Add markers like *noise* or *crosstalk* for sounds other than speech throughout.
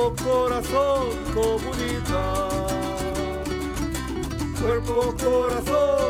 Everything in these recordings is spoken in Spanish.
Cuerpo, corazón, comunidad. Cuerpo, corazón,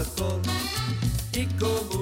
Corazón y comunidad.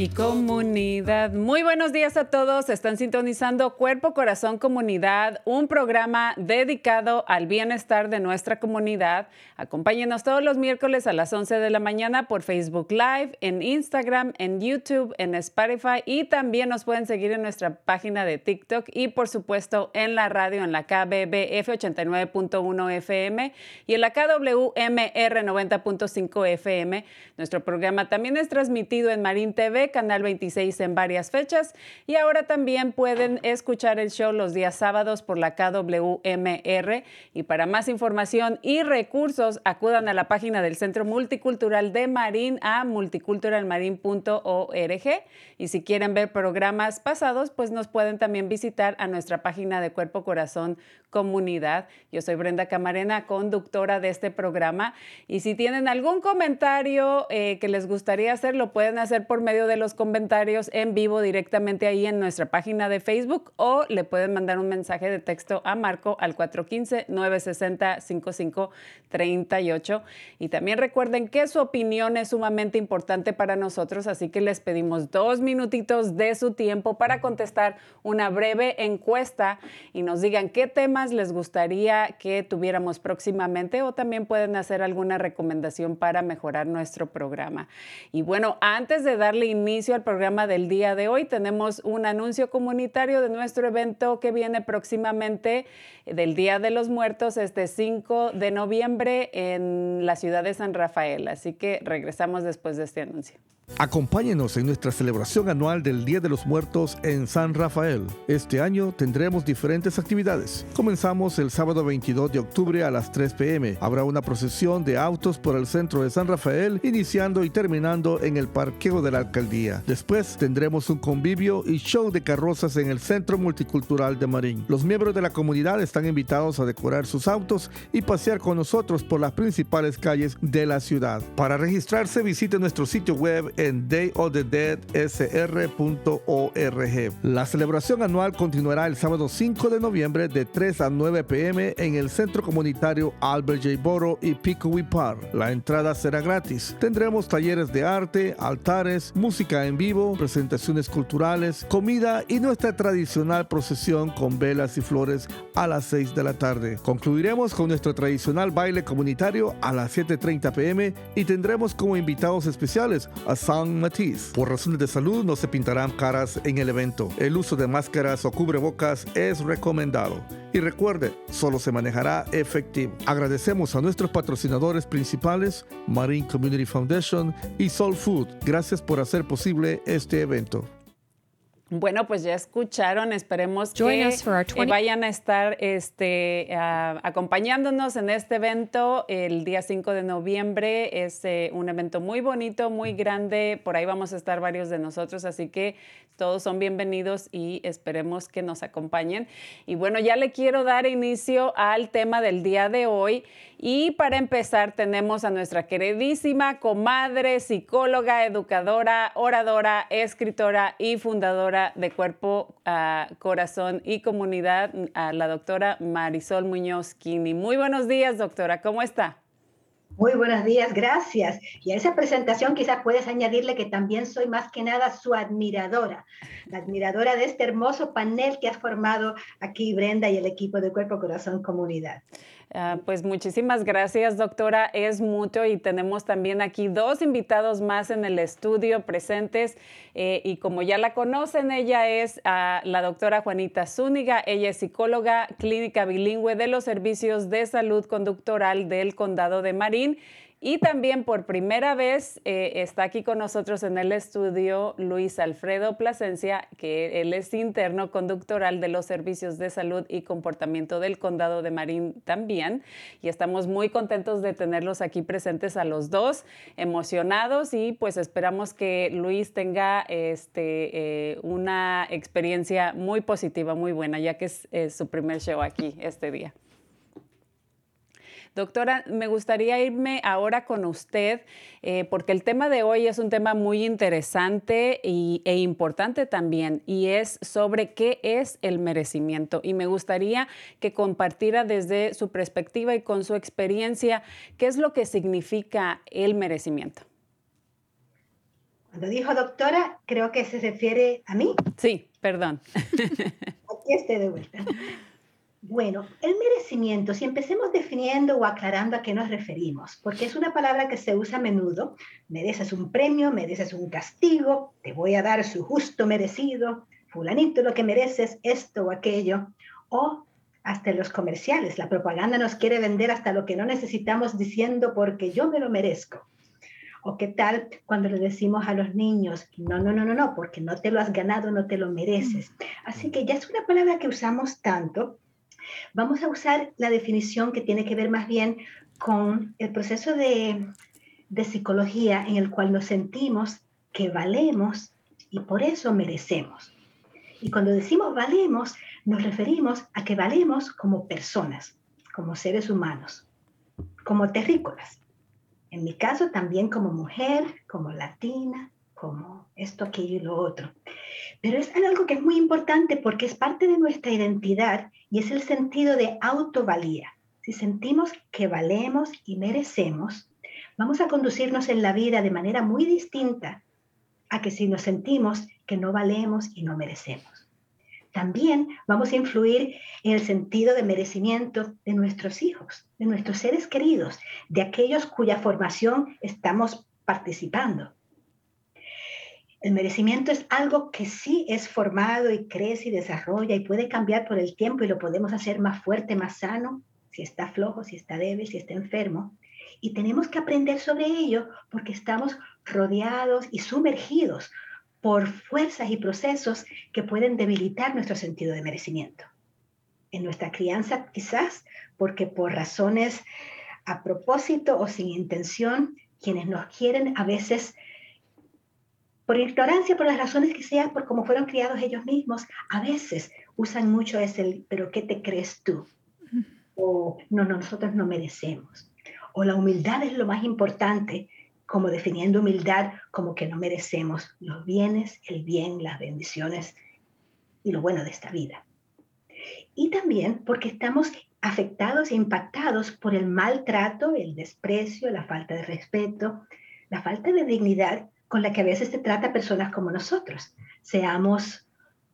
Y comunidad. Muy buenos días a todos. Están sintonizando Cuerpo, Corazón, Comunidad, un programa dedicado al bienestar de nuestra comunidad. Acompáñenos todos los miércoles a las 11 de la mañana por Facebook Live, en Instagram, en YouTube, en Spotify y también nos pueden seguir en nuestra página de TikTok y por supuesto en la radio en la KBBF 89.1 FM y en la KWMR 90.5 FM. Nuestro programa también es transmitido en Marín TV, Canal 26 en varias fechas. Y ahora también pueden escuchar el show los días sábados por la KWMR y para más información y recursos acudan a la página del Centro Multicultural de Marín a multiculturalmarin.org y si quieren ver programas pasados pues nos pueden también visitar a nuestra página de Cuerpo Corazón Comunidad. Yo soy Brenda Camarena, conductora de este programa. Y si tienen algún comentario eh, que les gustaría hacer lo pueden hacer por medio de los comentarios en vivo directamente ahí en nuestra página de Facebook o le pueden mandar un mensaje de texto a Marco al 415-960-5538. Y también recuerden que su opinión es sumamente importante para nosotros, así que les pedimos dos minutitos de su tiempo para contestar una breve encuesta y nos digan qué temas les gustaría que tuviéramos próximamente o también pueden hacer alguna recomendación para mejorar nuestro programa. Y bueno, antes de darle inicio al programa del día de hoy, tenemos un anuncio comunitario de nuestro evento que viene próximamente del Día de los Muertos este 5 de noviembre en la ciudad de San Rafael. Así que regresamos después de este anuncio. Acompáñenos en nuestra celebración anual del Día de los Muertos en San Rafael. Este año tendremos diferentes actividades. Comenzamos el sábado 22 de octubre a las 3 pm. Habrá una procesión de autos por el centro de San Rafael, iniciando y terminando en el parqueo de la alcaldía. Después tendremos un convivio y show de carrozas en el Centro Multicultural de Marín. Los miembros de la comunidad están invitados a decorar sus autos y pasear con nosotros por las principales calles de la ciudad. Para registrarse visite nuestro sitio web en dayofthedeadsr.org. La celebración anual continuará el sábado 5 de noviembre de 3 a 9 pm en el Centro Comunitario Albert J. Boro y Pico Park. La entrada será gratis. Tendremos talleres de arte, altares, música en vivo, presentaciones culturales, comida y nuestra tradicional procesión con velas y flores a las 6 de la tarde. Concluiremos con nuestro tradicional baile comunitario a las 7.30 pm y tendremos como invitados especiales a San Matisse. Por razones de salud no se pintarán caras en el evento. El uso de máscaras o cubrebocas es recomendado. Y recuerde, solo se manejará efectivo. Agradecemos a nuestros patrocinadores principales, Marine Community Foundation y Soul Food. Gracias por hacer posible este evento. Bueno, pues ya escucharon, esperemos que vayan a estar este, acompañándonos en este evento el día 5 de noviembre. Es eh, un evento muy bonito, muy grande, por ahí vamos a estar varios de nosotros, así que todos son bienvenidos y esperemos que nos acompañen. Y bueno, ya le quiero dar inicio al tema del día de hoy. Y para empezar tenemos a nuestra queridísima comadre, psicóloga, educadora, oradora, escritora y fundadora de Cuerpo, ah, Corazón y Comunidad, la doctora Marisol Muñoz Kini. Muy buenos días, doctora, ¿cómo está? Muy buenos días, gracias. Y a esa presentación quizás puedes añadirle que también soy más que nada su admiradora, la admiradora de este hermoso panel que has formado aquí Brenda y el equipo de Cuerpo Corazón Comunidad. Ah, pues muchísimas gracias, doctora. Es mutuo y tenemos también aquí dos invitados más en el estudio presentes. Eh, y como ya la conocen, ella es ah, la doctora Juanita Zúñiga. Ella es psicóloga clínica bilingüe de los servicios de salud conductoral del condado de Marín y también por primera vez eh, está aquí con nosotros en el estudio Luis Alfredo Plasencia, que él es interno conductoral de los servicios de salud y comportamiento del condado de Marín también. Y estamos muy contentos de tenerlos aquí presentes a los dos, emocionados y pues esperamos que Luis tenga este, eh, una experiencia muy positiva, muy buena, ya que es su primer show aquí este día. Doctora, me gustaría irme ahora con usted eh, porque el tema de hoy es un tema muy interesante e importante también y es sobre qué es el merecimiento. Y me gustaría que compartiera desde su perspectiva y con su experiencia qué es lo que significa el merecimiento. Cuando dijo doctora, creo que se refiere a mí. Sí, perdón. *laughs* Aquí estoy de vuelta. Bueno, el merecimiento, si empecemos definiendo o aclarando a qué nos referimos, porque es una palabra que se usa a menudo, mereces un premio, mereces un castigo, te voy a dar su justo merecido, fulanito lo que mereces, esto o aquello, o hasta en los comerciales, la propaganda nos quiere vender hasta lo que no necesitamos diciendo porque yo me lo merezco. ¿O qué tal cuando le decimos a los niños, no, no, no, no, no, porque no te lo has ganado, no te lo mereces? Así que ya es una palabra que usamos tanto Vamos a usar la definición que tiene que ver más bien con el proceso de, psicología en el cual nos sentimos que valemos y por eso merecemos. Y cuando decimos valemos, nos referimos a que valemos como personas, como seres humanos, como terrícolas. En mi caso también como mujer, como latina, como esto, aquello y lo otro. Pero es algo que es muy importante porque es parte de nuestra identidad y es el sentido de autovalía. Si sentimos que valemos y merecemos, vamos a conducirnos en la vida de manera muy distinta a que si nos sentimos que no valemos y no merecemos. También vamos a influir en el sentido de merecimiento de nuestros hijos, de nuestros seres queridos, de aquellos cuya formación estamos participando. El merecimiento es algo que sí es formado y crece y desarrolla y puede cambiar por el tiempo y lo podemos hacer más fuerte, más sano, si está flojo, si está débil, si está enfermo. Y tenemos que aprender sobre ello porque estamos rodeados y sumergidos por fuerzas y procesos que pueden debilitar nuestro sentido de merecimiento. En nuestra crianza quizás porque por razones a propósito o sin intención, quienes nos quieren a veces por ignorancia, por las razones que sean, por cómo fueron criados ellos mismos, a veces usan mucho ese, pero ¿qué te crees tú? O no, no, nosotros no merecemos. O la humildad es lo más importante, como definiendo humildad como que no merecemos los bienes, el bien, las bendiciones y lo bueno de esta vida. Y también porque estamos afectados e impactados por el maltrato, el desprecio, la falta de respeto, la falta de dignidad con la que a veces se trata personas como nosotros, seamos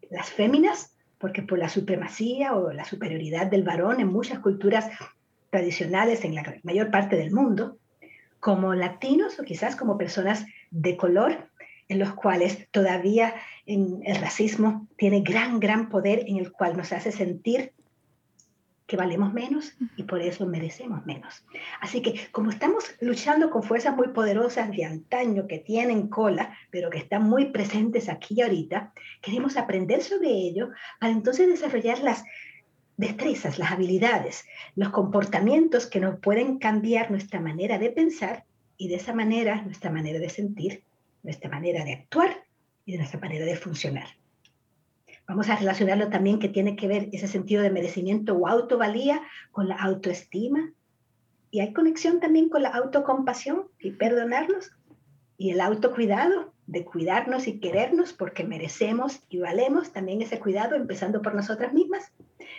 las féminas, porque por la supremacía o la superioridad del varón en muchas culturas tradicionales en la mayor parte del mundo, como latinos o quizás como personas de color, en los cuales todavía el racismo tiene gran, gran poder en el cual nos hace sentir que valemos menos y por eso merecemos menos. Así que como estamos luchando con fuerzas muy poderosas de antaño que tienen cola, pero que están muy presentes aquí y ahorita, queremos aprender sobre ello para entonces desarrollar las destrezas, las habilidades, los comportamientos que nos pueden cambiar nuestra manera de pensar y de esa manera nuestra manera de sentir, nuestra manera de actuar y de nuestra manera de funcionar. Vamos a relacionarlo también que tiene que ver ese sentido de merecimiento o autovalía con la autoestima. Y hay conexión también con la autocompasión y perdonarnos y el autocuidado de cuidarnos y querernos porque merecemos y valemos también ese cuidado empezando por nosotras mismas.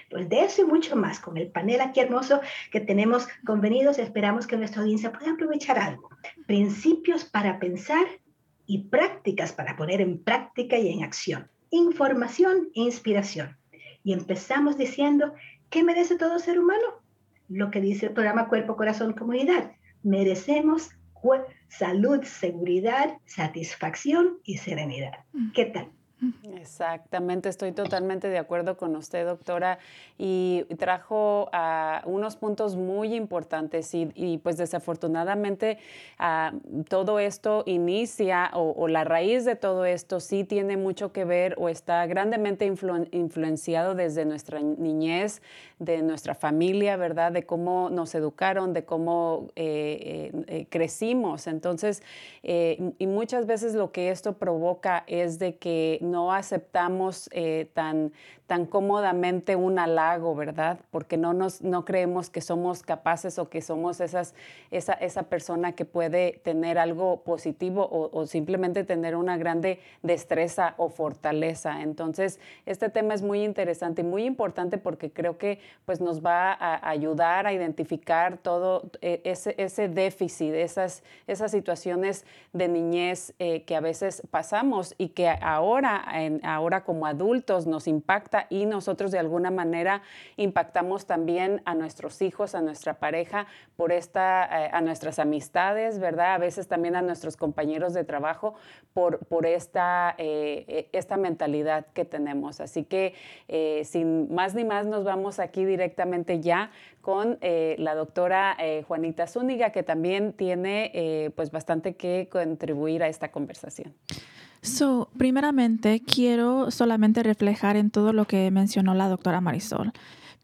Pues de eso y mucho más con el panel aquí hermoso que tenemos convenidos, esperamos que nuestra audiencia pueda aprovechar algo. Principios para pensar y prácticas para poner en práctica y en acción información e inspiración. Y empezamos diciendo, ¿qué merece todo ser humano? Lo que dice el programa Cuerpo, Corazón, Comunidad. Merecemos salud, seguridad, satisfacción y serenidad. Mm. ¿Qué tal? Exactamente, estoy totalmente de acuerdo con usted, doctora, y trajo uh, unos puntos muy importantes y, pues desafortunadamente uh, todo esto inicia o, la raíz de todo esto sí tiene mucho que ver o está grandemente influenciado desde nuestra niñez, de nuestra familia, ¿verdad? De cómo nos educaron, de cómo eh, eh, eh, crecimos. Entonces, y muchas veces lo que esto provoca es de que no aceptamos eh, tan, tan cómodamente un halago, ¿verdad? Porque no, nos, no creemos que somos capaces o que somos esas, esa, esa persona que puede tener algo positivo o, simplemente tener una grande destreza o fortaleza. Entonces, este tema es muy interesante y muy importante porque creo que pues, nos va a ayudar a identificar todo eh, ese, ese déficit, esas, esas situaciones de niñez eh, que a veces pasamos y que ahora, en, ahora como adultos nos impacta y nosotros de alguna manera impactamos también a nuestros hijos, a nuestra pareja, por esta, eh, a nuestras amistades, ¿verdad? A veces también a nuestros compañeros de trabajo por, por esta, eh, eh, esta mentalidad que tenemos. Así que sin más ni más nos vamos aquí directamente ya con la doctora Juanita Zúñiga, que también tiene pues bastante que contribuir a esta conversación. So, primeramente, quiero solamente reflejar en todo lo que mencionó la doctora Marisol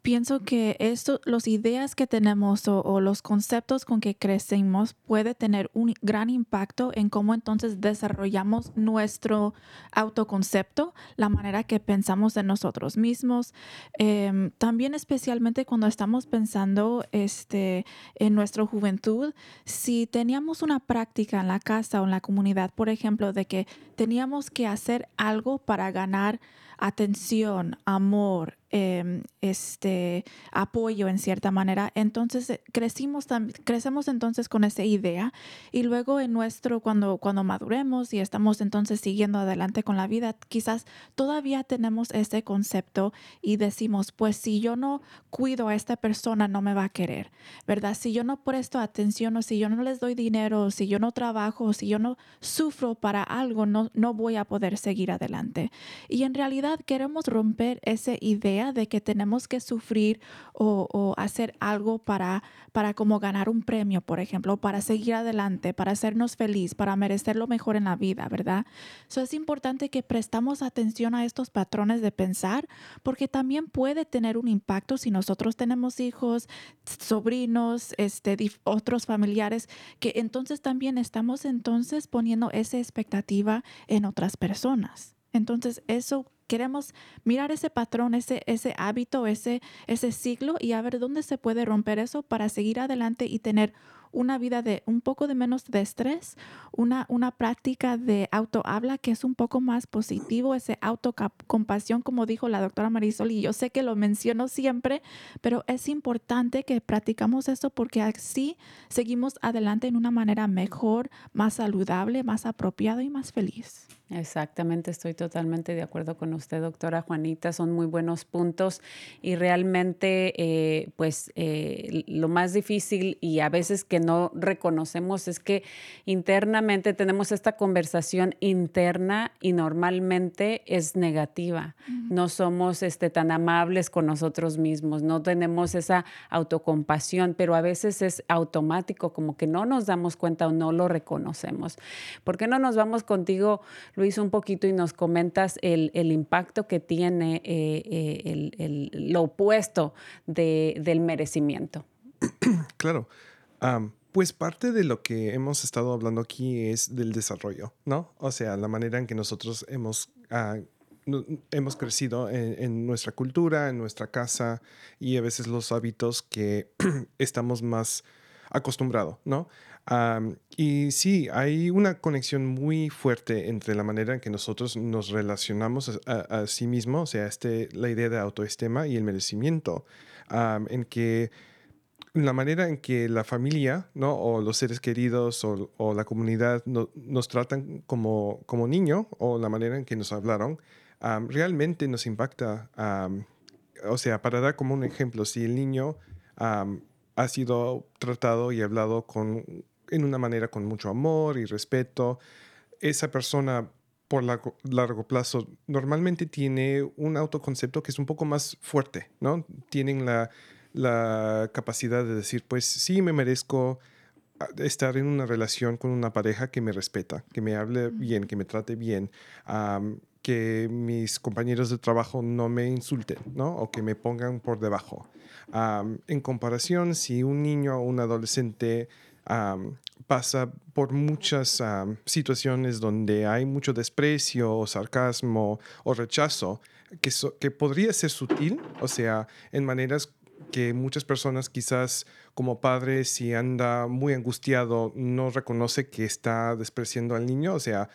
pienso que esto, las ideas que tenemos o, los conceptos con que crecemos puede tener un gran impacto en cómo entonces desarrollamos nuestro autoconcepto, la manera que pensamos de nosotros mismos. Em, también especialmente cuando estamos pensando este, en nuestra juventud, si teníamos una práctica en la casa o en la comunidad, por ejemplo, de que teníamos que hacer algo para ganar atención, amor, Em, este apoyo en cierta manera. Entonces eh, crecimos crecemos entonces con esa idea y luego en nuestro, cuando, cuando maduremos y estamos entonces siguiendo adelante con la vida, quizás todavía tenemos ese concepto y decimos, pues si yo no cuido a esta persona, no me va a querer, ¿verdad? Si yo no presto atención o si yo no les doy dinero, o si yo no trabajo, o si yo no sufro para algo, no, no voy a poder seguir adelante. Y en realidad queremos romper esa idea de que tenemos que sufrir o, hacer algo para, para como ganar un premio, por ejemplo, para seguir adelante, para hacernos feliz, para merecer lo mejor en la vida, ¿verdad? Eso es importante que prestamos atención a estos patrones de pensar porque también puede tener un impacto si nosotros tenemos hijos, sobrinos, este, otros familiares, que entonces también estamos entonces poniendo esa expectativa en otras personas. Entonces, eso queremos mirar ese patrón, ese, ese hábito, ese, ese ciclo y a ver dónde se puede romper eso para seguir adelante y tener una vida de un poco de menos de estrés, una, una práctica de autohabla que es un poco más positivo, ese autocompasión, como dijo la doctora Marisol, y yo sé que lo menciono siempre, pero es importante que practicamos esto porque así seguimos adelante en una manera mejor, más saludable, más apropiada y más feliz. Exactamente, estoy totalmente de acuerdo con usted, doctora Juanita. Son muy buenos puntos y realmente, eh, pues, eh, lo más difícil y a veces que no reconocemos es que internamente tenemos esta conversación interna y normalmente es negativa. No somos este, tan amables con nosotros mismos, no tenemos esa autocompasión, pero a veces es automático, como que no nos damos cuenta o no lo reconocemos. ¿Por qué no nos vamos contigo, Luis, un poquito y nos comentas el, impacto que tiene eh, eh, el, lo opuesto del merecimiento? Claro. Pues parte de lo que hemos estado hablando aquí es del desarrollo, ¿no? O sea, la manera en que nosotros hemos, ah, hemos crecido en, nuestra cultura, en nuestra casa y a veces los hábitos que *clears throat* estamos más acostumbrados, ¿no? y sí, hay una conexión muy fuerte entre la manera en que nosotros nos relacionamos a, sí mismos, o sea, este, la idea de autoestima y el merecimiento, en que la manera en que la familia, ¿no? O los seres queridos o, la comunidad nos tratan como, como niño o la manera en que nos hablaron, realmente nos impacta. o sea, para dar como un ejemplo, si el niño ha sido tratado y hablado con, en una manera con mucho amor y respeto, esa persona por largo, largo plazo normalmente tiene un autoconcepto que es un poco más fuerte, ¿no? Tienen la la capacidad de decir, pues sí, me merezco ah, estar en una relación con una pareja que me respeta, que me hable bien, que me trate bien, que mis compañeros de trabajo no me insulten, ¿no? O que me pongan por debajo. en comparación, si un niño o un adolescente pasa por muchas situaciones donde hay mucho desprecio o sarcasmo o rechazo, que, que podría ser sutil, o sea, en maneras que muchas personas quizás como padre si anda muy angustiado no reconoce que está despreciando al niño, o sea,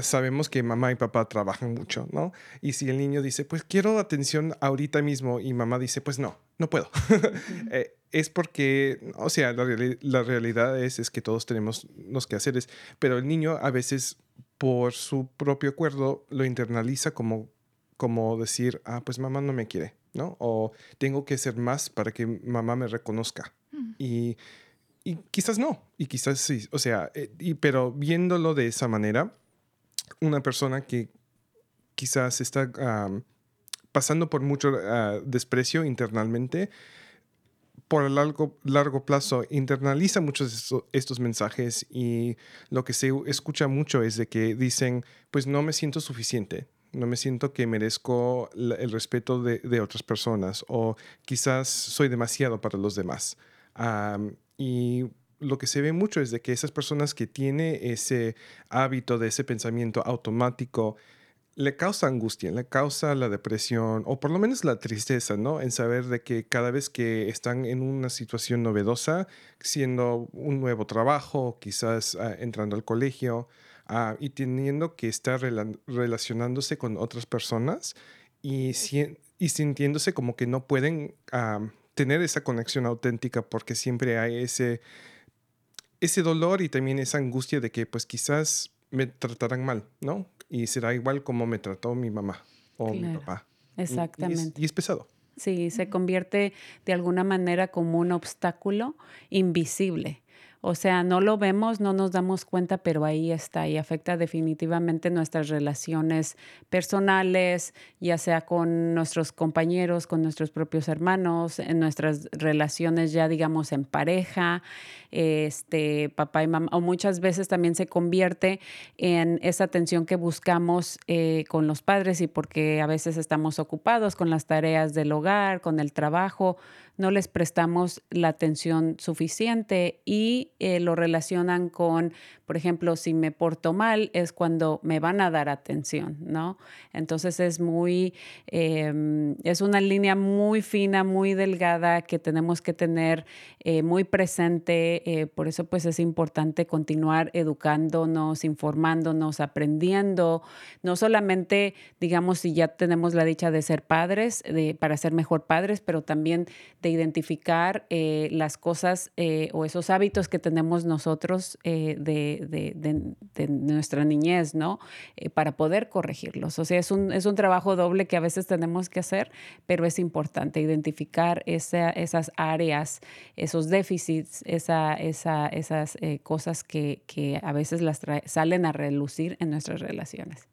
sabemos que mamá y papá trabajan mucho, ¿no? Y si el niño dice, pues quiero atención ahorita mismo y mamá dice, pues no, no puedo, *laughs* eh, es porque, o sea, la, la, realidad es, es que todos tenemos los quehaceres, pero el niño a veces por su propio acuerdo lo internaliza como, como decir, ah, pues mamá no me quiere. ¿No? O tengo que ser más para que mamá me reconozca. Mm. Y, y, quizás no, y quizás sí, o sea, eh, y, pero viéndolo de esa manera, una persona que quizás está pasando por mucho ah, desprecio internamente, por largo, largo plazo internaliza muchos de estos mensajes y lo que se escucha mucho es de que dicen, pues no me siento suficiente, no me siento que merezco el respeto de, otras personas o quizás soy demasiado para los demás. y lo que se ve mucho es de que esas personas que tienen ese hábito de ese pensamiento automático, le causa angustia, le causa la depresión o por lo menos la tristeza, ¿no? En saber de que cada vez que están en una situación novedosa, siendo un nuevo trabajo, quizás ah, entrando al colegio, Ah, y teniendo que estar relacionándose con otras personas y, y sintiéndose como que no pueden ah, tener esa conexión auténtica porque siempre hay ese, ese dolor y también esa angustia de que pues quizás me tratarán mal, ¿no? Y será igual como me trató mi mamá o mi papá. Exactamente. y es pesado. Sí, se convierte de alguna manera como un obstáculo invisible o sea, no lo vemos, no nos damos cuenta, pero ahí está y afecta definitivamente nuestras relaciones personales, ya sea con nuestros compañeros, con nuestros propios hermanos, en nuestras relaciones ya digamos en pareja, este papá y mamá, o muchas veces también se convierte en esa atención que buscamos eh, con los padres y porque a veces estamos ocupados con las tareas del hogar, con el trabajo, no les prestamos la atención suficiente y eh, lo relacionan con, por ejemplo, si me porto mal es cuando me van a dar atención, ¿no? Entonces es muy, em, es una línea muy fina, muy delgada que tenemos que tener eh, muy presente, eh, por eso pues es importante continuar educándonos, informándonos, aprendiendo, no solamente, digamos, si ya tenemos la dicha de ser padres, de, para ser mejor padres, pero también de identificar eh, las cosas eh, o esos hábitos que tenemos nosotros eh, de, nuestra niñez, ¿no? Para poder corregirlos. O sea, es un, es un trabajo doble que a veces tenemos que hacer, pero es importante identificar esas áreas, esos déficits, esa, esas eh, cosas que, que, a veces las salen a relucir en nuestras relaciones.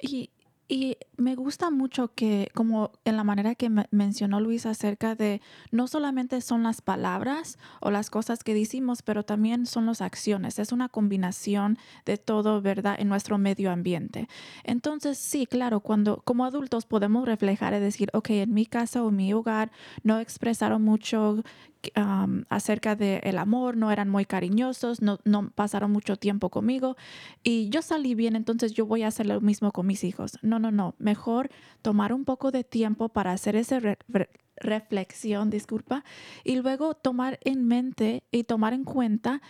Y, y me gusta mucho que, como en la manera que mencionó Luis acerca de no solamente son las palabras o las cosas que decimos, pero también son las acciones. Es una combinación de todo, ¿verdad?, en nuestro medio ambiente. Entonces, sí, claro, cuando como adultos podemos reflejar y decir, ok, en mi casa o en mi hogar no expresaron mucho acerca del el amor, no eran muy cariñosos, no, no, pasaron mucho tiempo conmigo y yo salí bien, entonces yo voy a hacer lo mismo con mis hijos. No, no, no, mejor tomar un poco de tiempo para hacer esa reflexión, disculpa, y luego tomar en mente y tomar en cuenta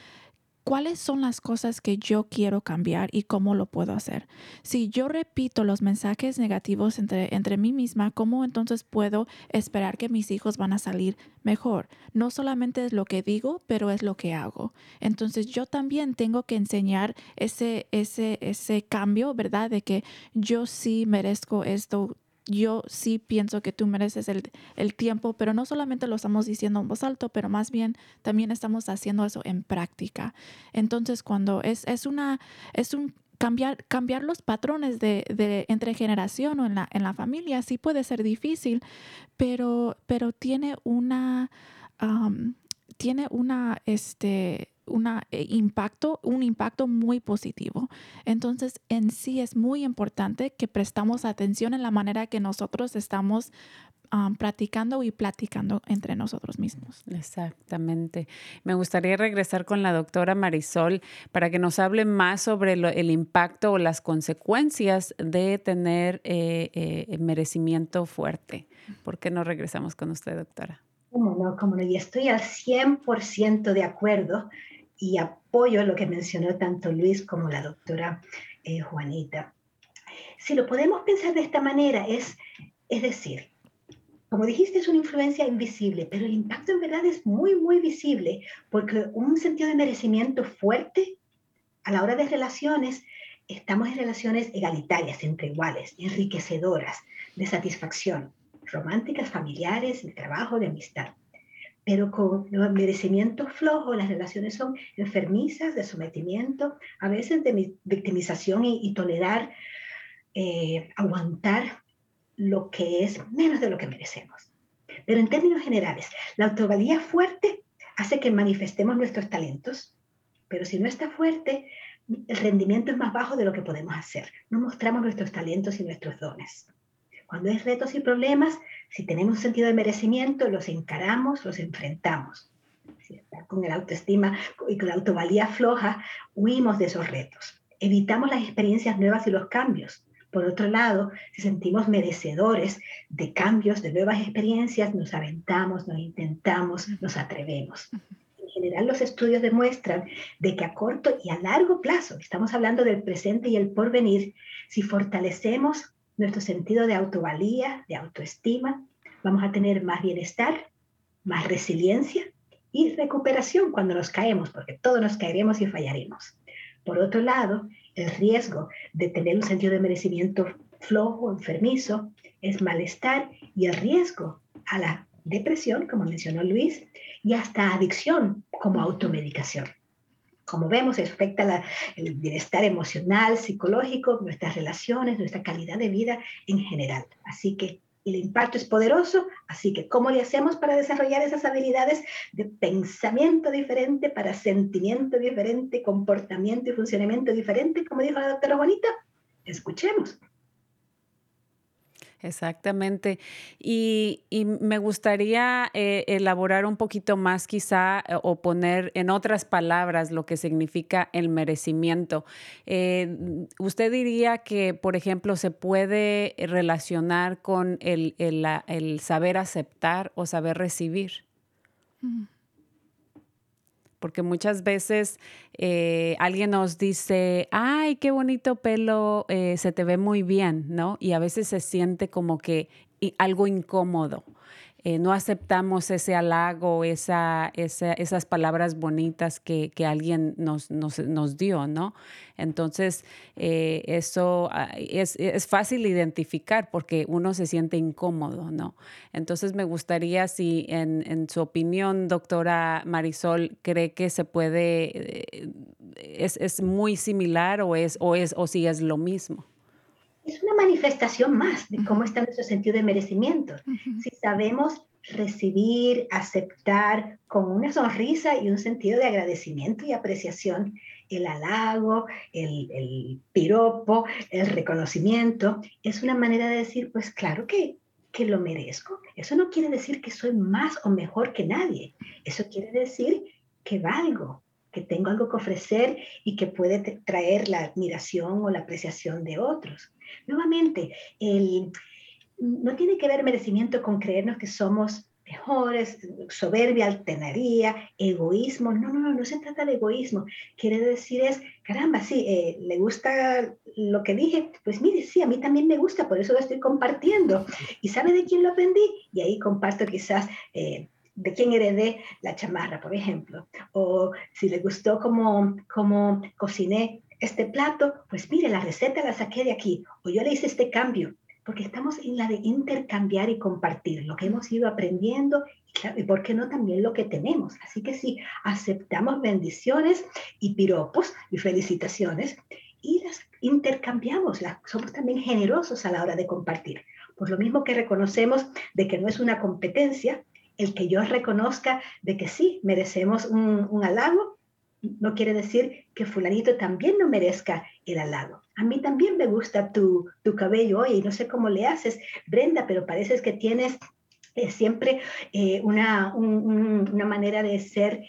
cuáles son las cosas que yo quiero cambiar y cómo lo puedo hacer. Si yo repito los mensajes negativos entre, entre mí misma, ¿cómo entonces puedo esperar que mis hijos van a salir mejor? No solamente es lo que digo, pero es lo que hago. Entonces yo también tengo que enseñar ese, ese, ese cambio, ¿verdad? De que yo sí merezco esto yo sí pienso que tú mereces el, tiempo, pero no solamente lo estamos diciendo en voz alta, pero más bien también estamos haciendo eso en práctica. Entonces, cuando es, es una, es un cambiar, cambiar los patrones de, de, entre generación o en la, en la familia, sí puede ser difícil, pero, pero tiene una, tiene una, este, una, eh, impacto, un impacto muy positivo. Entonces, en sí es muy importante que prestamos atención en la manera que nosotros estamos practicando y platicando entre nosotros mismos. Exactamente. Me gustaría regresar con la doctora Marisol para que nos hable más sobre el impacto o las consecuencias de tener eh, eh, merecimiento fuerte. ¿Por qué no regresamos con usted, doctora? ¿Cómo no? ¿Cómo no? Y estoy al 100% de acuerdo y apoyo lo que mencionó tanto Luis como la doctora eh, Juanita. Si lo podemos pensar de esta manera, es, es decir, como dijiste, es una influencia invisible, pero el impacto en verdad es muy, muy visible, porque un sentido de merecimiento fuerte a la hora de relaciones, estamos en relaciones egalitarias, entre iguales, enriquecedoras, de satisfacción, románticas, familiares, de trabajo, de amistad pero con los merecimientos flojos las relaciones son enfermizas, de sometimiento, a veces de victimización y, tolerar, eh, aguantar lo que es menos de lo que merecemos. Pero en términos generales, la autovalía fuerte hace que manifestemos nuestros talentos, pero si no está fuerte, el rendimiento es más bajo de lo que podemos hacer. No mostramos nuestros talentos y nuestros dones. Cuando hay retos y problemas, si tenemos sentido de merecimiento, los encaramos, los enfrentamos. Si con el autoestima y con la autovalía floja, huimos de esos retos. Evitamos las experiencias nuevas y los cambios. Por otro lado, si sentimos merecedores de cambios, de nuevas experiencias, nos aventamos, nos intentamos, nos atrevemos. En general, los estudios demuestran de que a corto y a largo plazo, estamos hablando del presente y el porvenir, si fortalecemos nuestro sentido de autovalía, de autoestima, vamos a tener más bienestar, más resiliencia y recuperación cuando nos caemos, porque todos nos caeremos y fallaremos. Por otro lado, el riesgo de tener un sentido de merecimiento flojo, enfermizo, es malestar y el riesgo a la depresión, como mencionó Luis, y hasta adicción como automedicación. Como vemos, afecta el bienestar emocional, psicológico, nuestras relaciones, nuestra calidad de vida en general. Así que el impacto es poderoso, así que ¿cómo le hacemos para desarrollar esas habilidades de pensamiento diferente, para sentimiento diferente, comportamiento y funcionamiento diferente, como dijo la doctora Bonita? Escuchemos. Exactamente. Y, me gustaría eh, elaborar un poquito más quizá eh, o poner en otras palabras lo que significa el merecimiento. Eh, ¿Usted diría que, por ejemplo, se puede relacionar con el, saber aceptar o saber recibir? Porque muchas veces eh, alguien nos dice, ay, qué bonito pelo, eh, se te ve muy bien, ¿no? Y a veces se siente como que algo incómodo. eh, no aceptamos ese halago, esa, esas palabras bonitas que, alguien nos, nos, dio, ¿no? Entonces, eh, eso ah, es, fácil identificar porque uno se siente incómodo, ¿no? Entonces, me gustaría si en, su opinión, doctora Marisol, cree que se puede, eh, es, es, muy similar o, es, o, es, o si es lo mismo es una manifestación más de cómo está nuestro sentido de merecimiento. Si sabemos recibir, aceptar con una sonrisa y un sentido de agradecimiento y apreciación el halago, el, el piropo, el reconocimiento, es una manera de decir, pues claro que, que lo merezco. Eso no quiere decir que soy más o mejor que nadie. Eso quiere decir que valgo, que tengo algo que ofrecer y que puede traer la admiración o la apreciación de otros. Nuevamente, el, no tiene que ver merecimiento con creernos que somos mejores, soberbia, altanería, egoísmo. No, no, no, no se trata de egoísmo. Quiere decir es, caramba, sí, eh, le gusta lo que dije. Pues mire, sí, a mí también me gusta, por eso lo estoy compartiendo. ¿Y sabe de quién lo aprendí? Y ahí comparto quizás eh, de quién heredé la chamarra, por ejemplo. O si le gustó cómo, cómo cociné este plato, pues mire, la receta la saqué de aquí, o yo le hice este cambio, porque estamos en la de intercambiar y compartir lo que hemos ido aprendiendo y, por qué no también lo que tenemos. Así que sí, aceptamos bendiciones y piropos y felicitaciones y las intercambiamos, somos también generosos a la hora de compartir. Por lo mismo que reconocemos de que no es una competencia, el que yo reconozca de que sí, merecemos un, un halago, no quiere decir que fulanito también no merezca el halago. A mí también me gusta tu, tu cabello hoy, no sé cómo le haces, Brenda, pero pareces que tienes eh, siempre eh, una, una manera de ser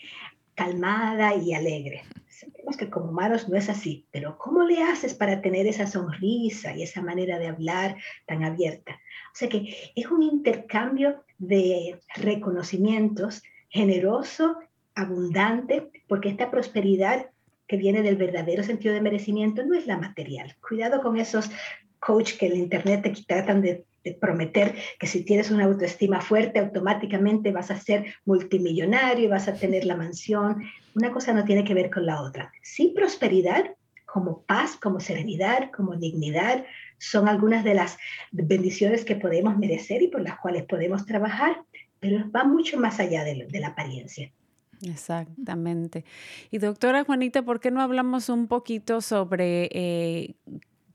calmada y alegre. Sabemos que como humanos no es así, pero ¿cómo le haces para tener esa sonrisa y esa manera de hablar tan abierta? O sea que es un intercambio de reconocimientos generoso abundante, porque esta prosperidad que viene del verdadero sentido de merecimiento no es la material. Cuidado con esos coach que en internet te tratan de, prometer que si tienes una autoestima fuerte, automáticamente vas a ser multimillonario vas a tener la mansión. Una cosa no tiene que ver con la otra. Sí, prosperidad, como paz, como serenidad, como dignidad, son algunas de las bendiciones que podemos merecer y por las cuales podemos trabajar, pero va mucho más allá de la apariencia. Exactamente. Y doctora Juanita, ¿por qué no hablamos un poquito sobre eh,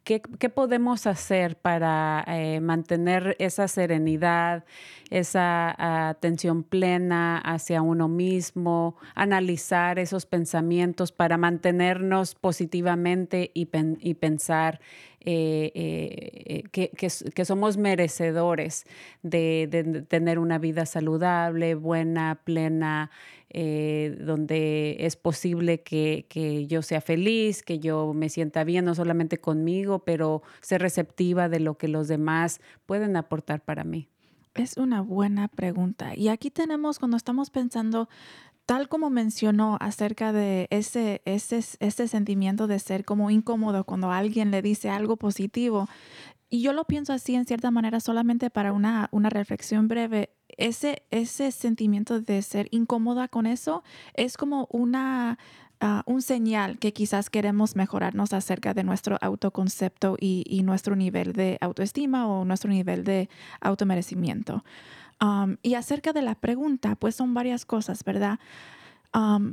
qué, podemos hacer para eh, mantener esa serenidad, esa atención plena hacia uno mismo, analizar esos pensamientos para mantenernos positivamente y, pensar eh, que, somos merecedores de, tener una vida saludable, buena, plena, eh, donde es posible que, que, yo sea feliz, que yo me sienta bien, no solamente conmigo, pero ser receptiva de lo que los demás pueden aportar para mí. Es una buena pregunta. Y aquí tenemos, cuando estamos pensando, tal como mencionó acerca de ese, ese, ese sentimiento de ser como incómodo cuando alguien le dice algo positivo, y yo lo pienso así en cierta manera solamente para una, una reflexión breve. Ese, ese sentimiento de ser incómoda con eso es como una, ah, un señal que quizás queremos mejorarnos acerca de nuestro autoconcepto y, y nuestro nivel de autoestima o nuestro nivel de automerecimiento. Um, y acerca de la pregunta, pues son varias cosas, ¿verdad?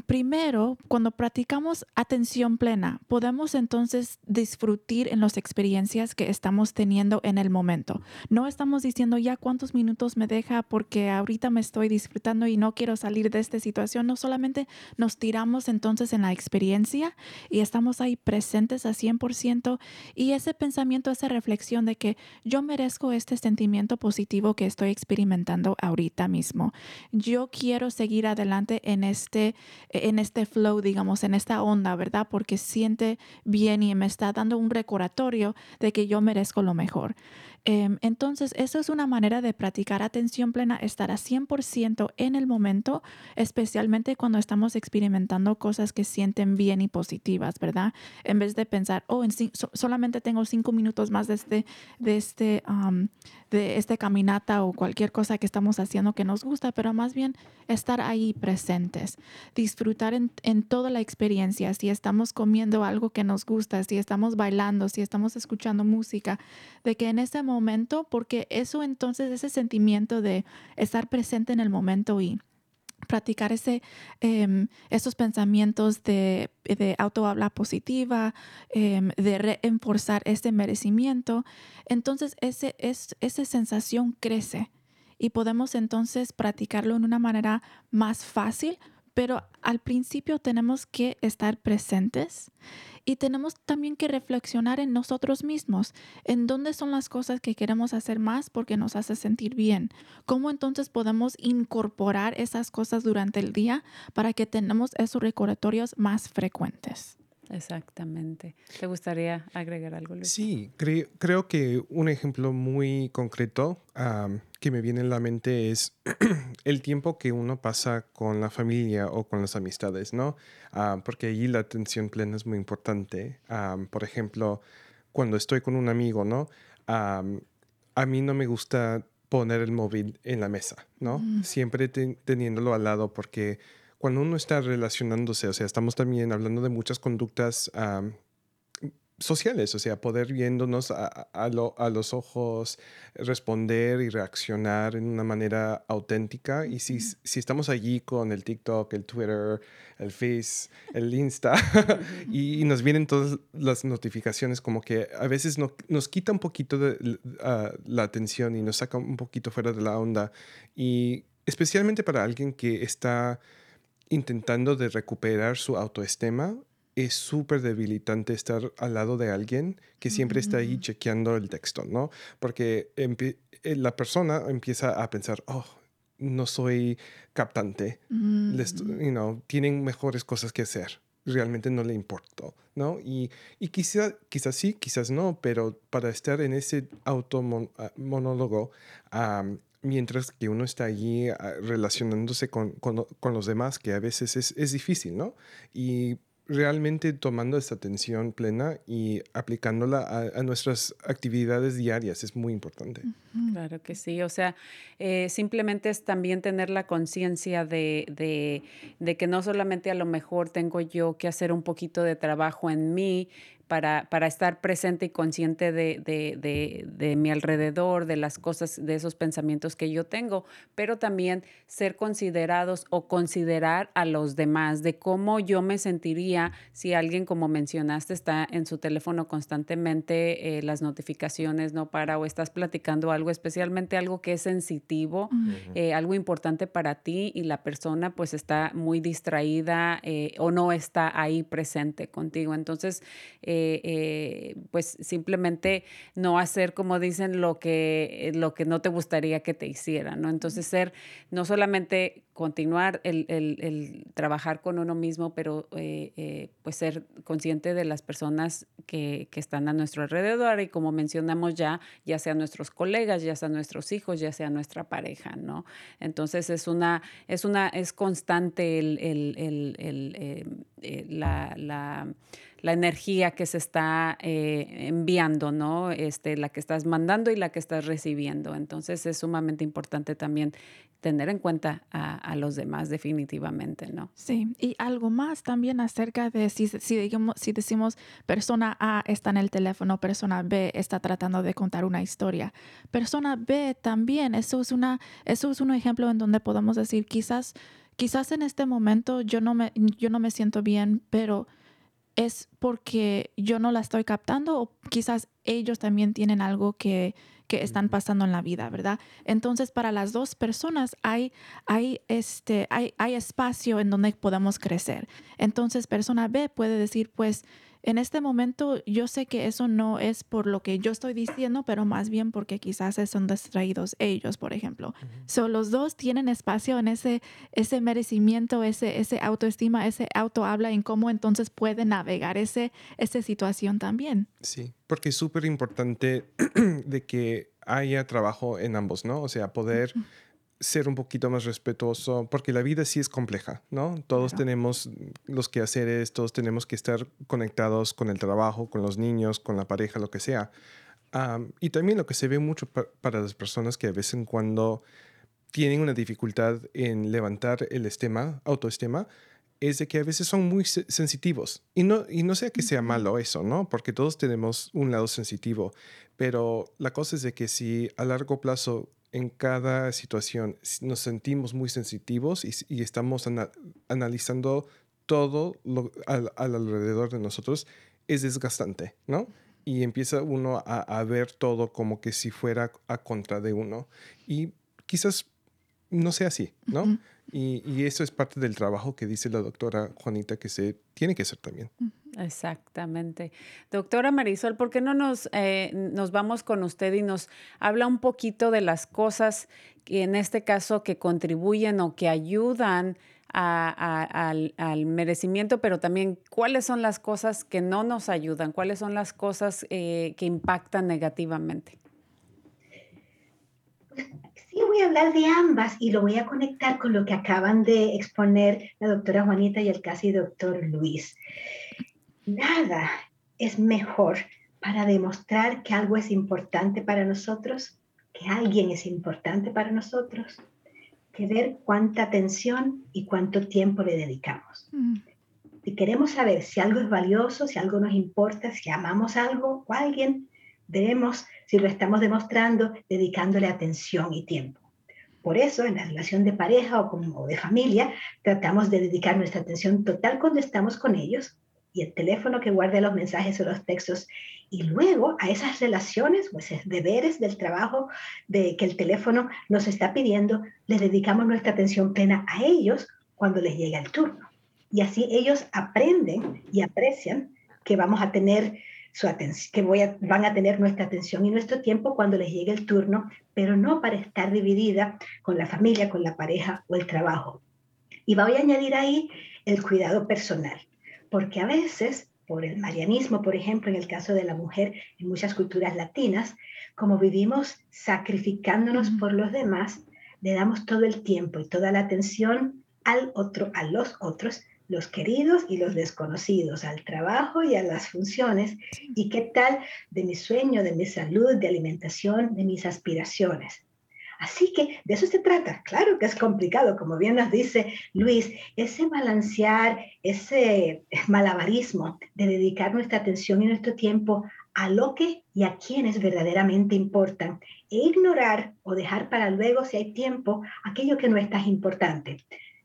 Primero, cuando practicamos atención plena, podemos entonces disfrutar en las experiencias que estamos teniendo en el momento. No estamos diciendo ya cuántos minutos me deja porque ahorita me estoy disfrutando y no quiero salir de esta situación. No solamente nos tiramos entonces en la experiencia y estamos ahí presentes a 100% y ese pensamiento, esa reflexión de que yo merezco este sentimiento positivo que estoy experimentando ahorita mismo. Yo quiero seguir adelante en este en este flow, digamos, en esta onda, ¿verdad? Porque siente bien y me está dando un recordatorio de que yo merezco lo mejor. Em, entonces, eso es una manera de practicar atención plena, estar a 100% en el momento, especialmente cuando estamos experimentando cosas que sienten bien y positivas, ¿verdad? En vez de pensar, oh, en solamente tengo cinco minutos más de este, de este, de este caminata o cualquier cosa que estamos haciendo que nos gusta, pero más bien estar ahí presentes, disfrutar en, en toda la experiencia, si estamos comiendo algo que nos gusta, si estamos bailando, si estamos escuchando música, de que en ese momento momento, porque eso entonces, ese sentimiento de estar presente en el momento y practicar ese, em, esos pensamientos de, de autohabla positiva, em, de reforzar ese merecimiento, entonces ese, es, esa sensación crece y podemos entonces practicarlo en una manera más fácil, pero al principio tenemos que estar presentes y tenemos también que reflexionar en nosotros mismos, en dónde son las cosas que queremos hacer más porque nos hace sentir bien. ¿Cómo entonces podemos incorporar esas cosas durante el día para que tengamos esos recordatorios más frecuentes? Exactamente. ¿Te gustaría agregar algo, Luis? Sí, creo, que un ejemplo muy concreto que me viene en la mente es *clears throat* el tiempo que uno pasa con la familia o con las amistades, ¿no? porque allí la atención plena es muy importante. por ejemplo, cuando estoy con un amigo, ¿no? a mí no me gusta poner el móvil en la mesa, ¿no? Mm. Siempre teniéndolo al lado porque cuando uno está relacionándose, o sea, estamos también hablando de muchas conductas sociales, o sea, poder viéndonos a, los ojos, responder y reaccionar en una manera auténtica. Y si, si estamos allí con el TikTok, el Twitter, el Face, el Insta, *laughs* y, nos vienen todas las notificaciones, como que a veces nos quita un poquito de, ah, la atención y nos saca un poquito fuera de la onda. Y especialmente para alguien que está intentando de recuperar su autoestima, es súper debilitante estar al lado de alguien que siempre está ahí chequeando el texto, ¿no? Porque eh, la persona empieza a pensar, oh, no soy captante, mm. tienen mejores cosas que hacer, realmente no le importó, ¿no? Y, y quizá, quizás sí, quizás no, pero para estar en ese automonólogo, mientras que uno está allí ah, relacionándose con, con, los demás, que a veces es, es, difícil, ¿no? Y realmente tomando esta atención plena y aplicándola a, nuestras actividades diarias es muy importante. Claro que sí, o sea, eh, simplemente es también tener la conciencia de, de, que no solamente a lo mejor tengo yo que hacer un poquito de trabajo en mí, para, para estar presente y consciente de, de, de, mi alrededor, de las cosas, de esos pensamientos que yo tengo, pero también ser considerados o considerar a los demás, de cómo yo me sentiría si alguien, como mencionaste, está en su teléfono constantemente, eh, las notificaciones no para, o estás platicando algo, especialmente algo que es sensitivo, eh, algo importante para ti y la persona pues está muy distraída eh, o no está ahí presente contigo. Entonces, eh, eh, pues simplemente no hacer, como dicen, lo que, lo que no te gustaría que te hicieran, ¿no? Entonces ser no solamente continuar el, trabajar con uno mismo, pero eh, pues ser consciente de las personas que, están a nuestro alrededor y como mencionamos ya, ya sean nuestros colegas, ya sean nuestros hijos, ya sea nuestra pareja, ¿no? Entonces es una, es una, es constante el, la la energía que se está eh, enviando, ¿no? Este, la que estás mandando y la que estás recibiendo. Entonces es sumamente importante también tener en cuenta a, los demás definitivamente, ¿no? Sí, y algo más también acerca de si, si, digamos, si decimos persona A está en el teléfono, persona B está tratando de contar una historia. Persona B también, eso es, una, eso es un ejemplo en donde podemos decir quizás, quizás en este momento yo no me, yo no me siento bien, pero es porque yo no la estoy captando o quizás ellos también tienen algo que, están pasando en la vida, ¿verdad? Entonces, para las dos personas hay, hay, este, hay, hay espacio en donde podemos crecer. Entonces, persona B puede decir, pues, en este momento yo sé que eso no es por lo que yo estoy diciendo, pero más bien porque quizás son distraídos ellos, por ejemplo. So, los dos tienen espacio en ese, ese merecimiento, ese, ese autoestima, ese auto habla en cómo entonces pueden navegar ese, esa situación también. Sí, porque es súper importante *clears throat* de que haya trabajo en ambos, ¿no? O sea, poder ser un poquito más respetuoso, porque la vida sí es compleja, ¿no? Todos tenemos los quehaceres, todos tenemos que estar conectados con el trabajo, con los niños, con la pareja, lo que sea. y también lo que se ve mucho para las personas que de vez en cuando tienen una dificultad en levantar el estima, autoestima, es de que a veces son muy sensitivos. Y no, y no sea que sea malo eso, ¿no? Porque todos tenemos un lado sensitivo, pero la cosa es de que si a largo plazo en cada situación nos sentimos muy sensitivos y, estamos analizando todo al, alrededor de nosotros, es desgastante, ¿no? Y empieza uno a, ver todo como que si fuera a contra de uno. Y quizás no sea así, ¿no? Y, eso es parte del trabajo que dice la doctora Juanita que se tiene que hacer también. Exactamente. Doctora Marisol, ¿por qué no nos, eh, nos vamos con usted y nos habla un poquito de las cosas que en este caso que contribuyen o que ayudan al, merecimiento, pero también cuáles son las cosas que no nos ayudan, cuáles son las cosas eh, que impactan negativamente? *laughs* Sí, voy a hablar de ambas y lo voy a conectar con lo que acaban de exponer la doctora Juanita y el casi doctor Luis. Nada es mejor para demostrar que algo es importante para nosotros, que alguien es importante para nosotros, que ver cuánta atención y cuánto tiempo le dedicamos. Mm. Si queremos saber si algo es valioso, si algo nos importa, si amamos algo o alguien, debemos si lo estamos demostrando dedicándole atención y tiempo. Por eso, en la relación de pareja o, como, de familia, tratamos de dedicar nuestra atención total cuando estamos con ellos y el teléfono que guarde los mensajes o los textos. Y luego a esas relaciones o esos deberes del trabajo de que el teléfono nos está pidiendo, les dedicamos nuestra atención plena a ellos cuando les llega el turno. Y así ellos aprenden y aprecian que vamos a tener su atención, que voy a, van a tener nuestra atención y nuestro tiempo cuando les llegue el turno, pero no para estar dividida con la familia, con la pareja o el trabajo. Y voy a añadir ahí el cuidado personal, porque a veces, por el marianismo, por ejemplo, en el caso de la mujer en muchas culturas latinas, como vivimos sacrificándonos por los demás, le damos todo el tiempo y toda la atención al otro, a los otros, los queridos y los desconocidos, al trabajo y a las funciones, y qué tal de mi sueño, de mi salud, de alimentación, de mis aspiraciones. Así que de eso se trata. Claro que es complicado, como bien nos dice Luis, ese balancear, ese malabarismo de dedicar nuestra atención y nuestro tiempo a lo que y a quienes verdaderamente importan e ignorar o dejar para luego, si hay tiempo, aquello que no es tan importante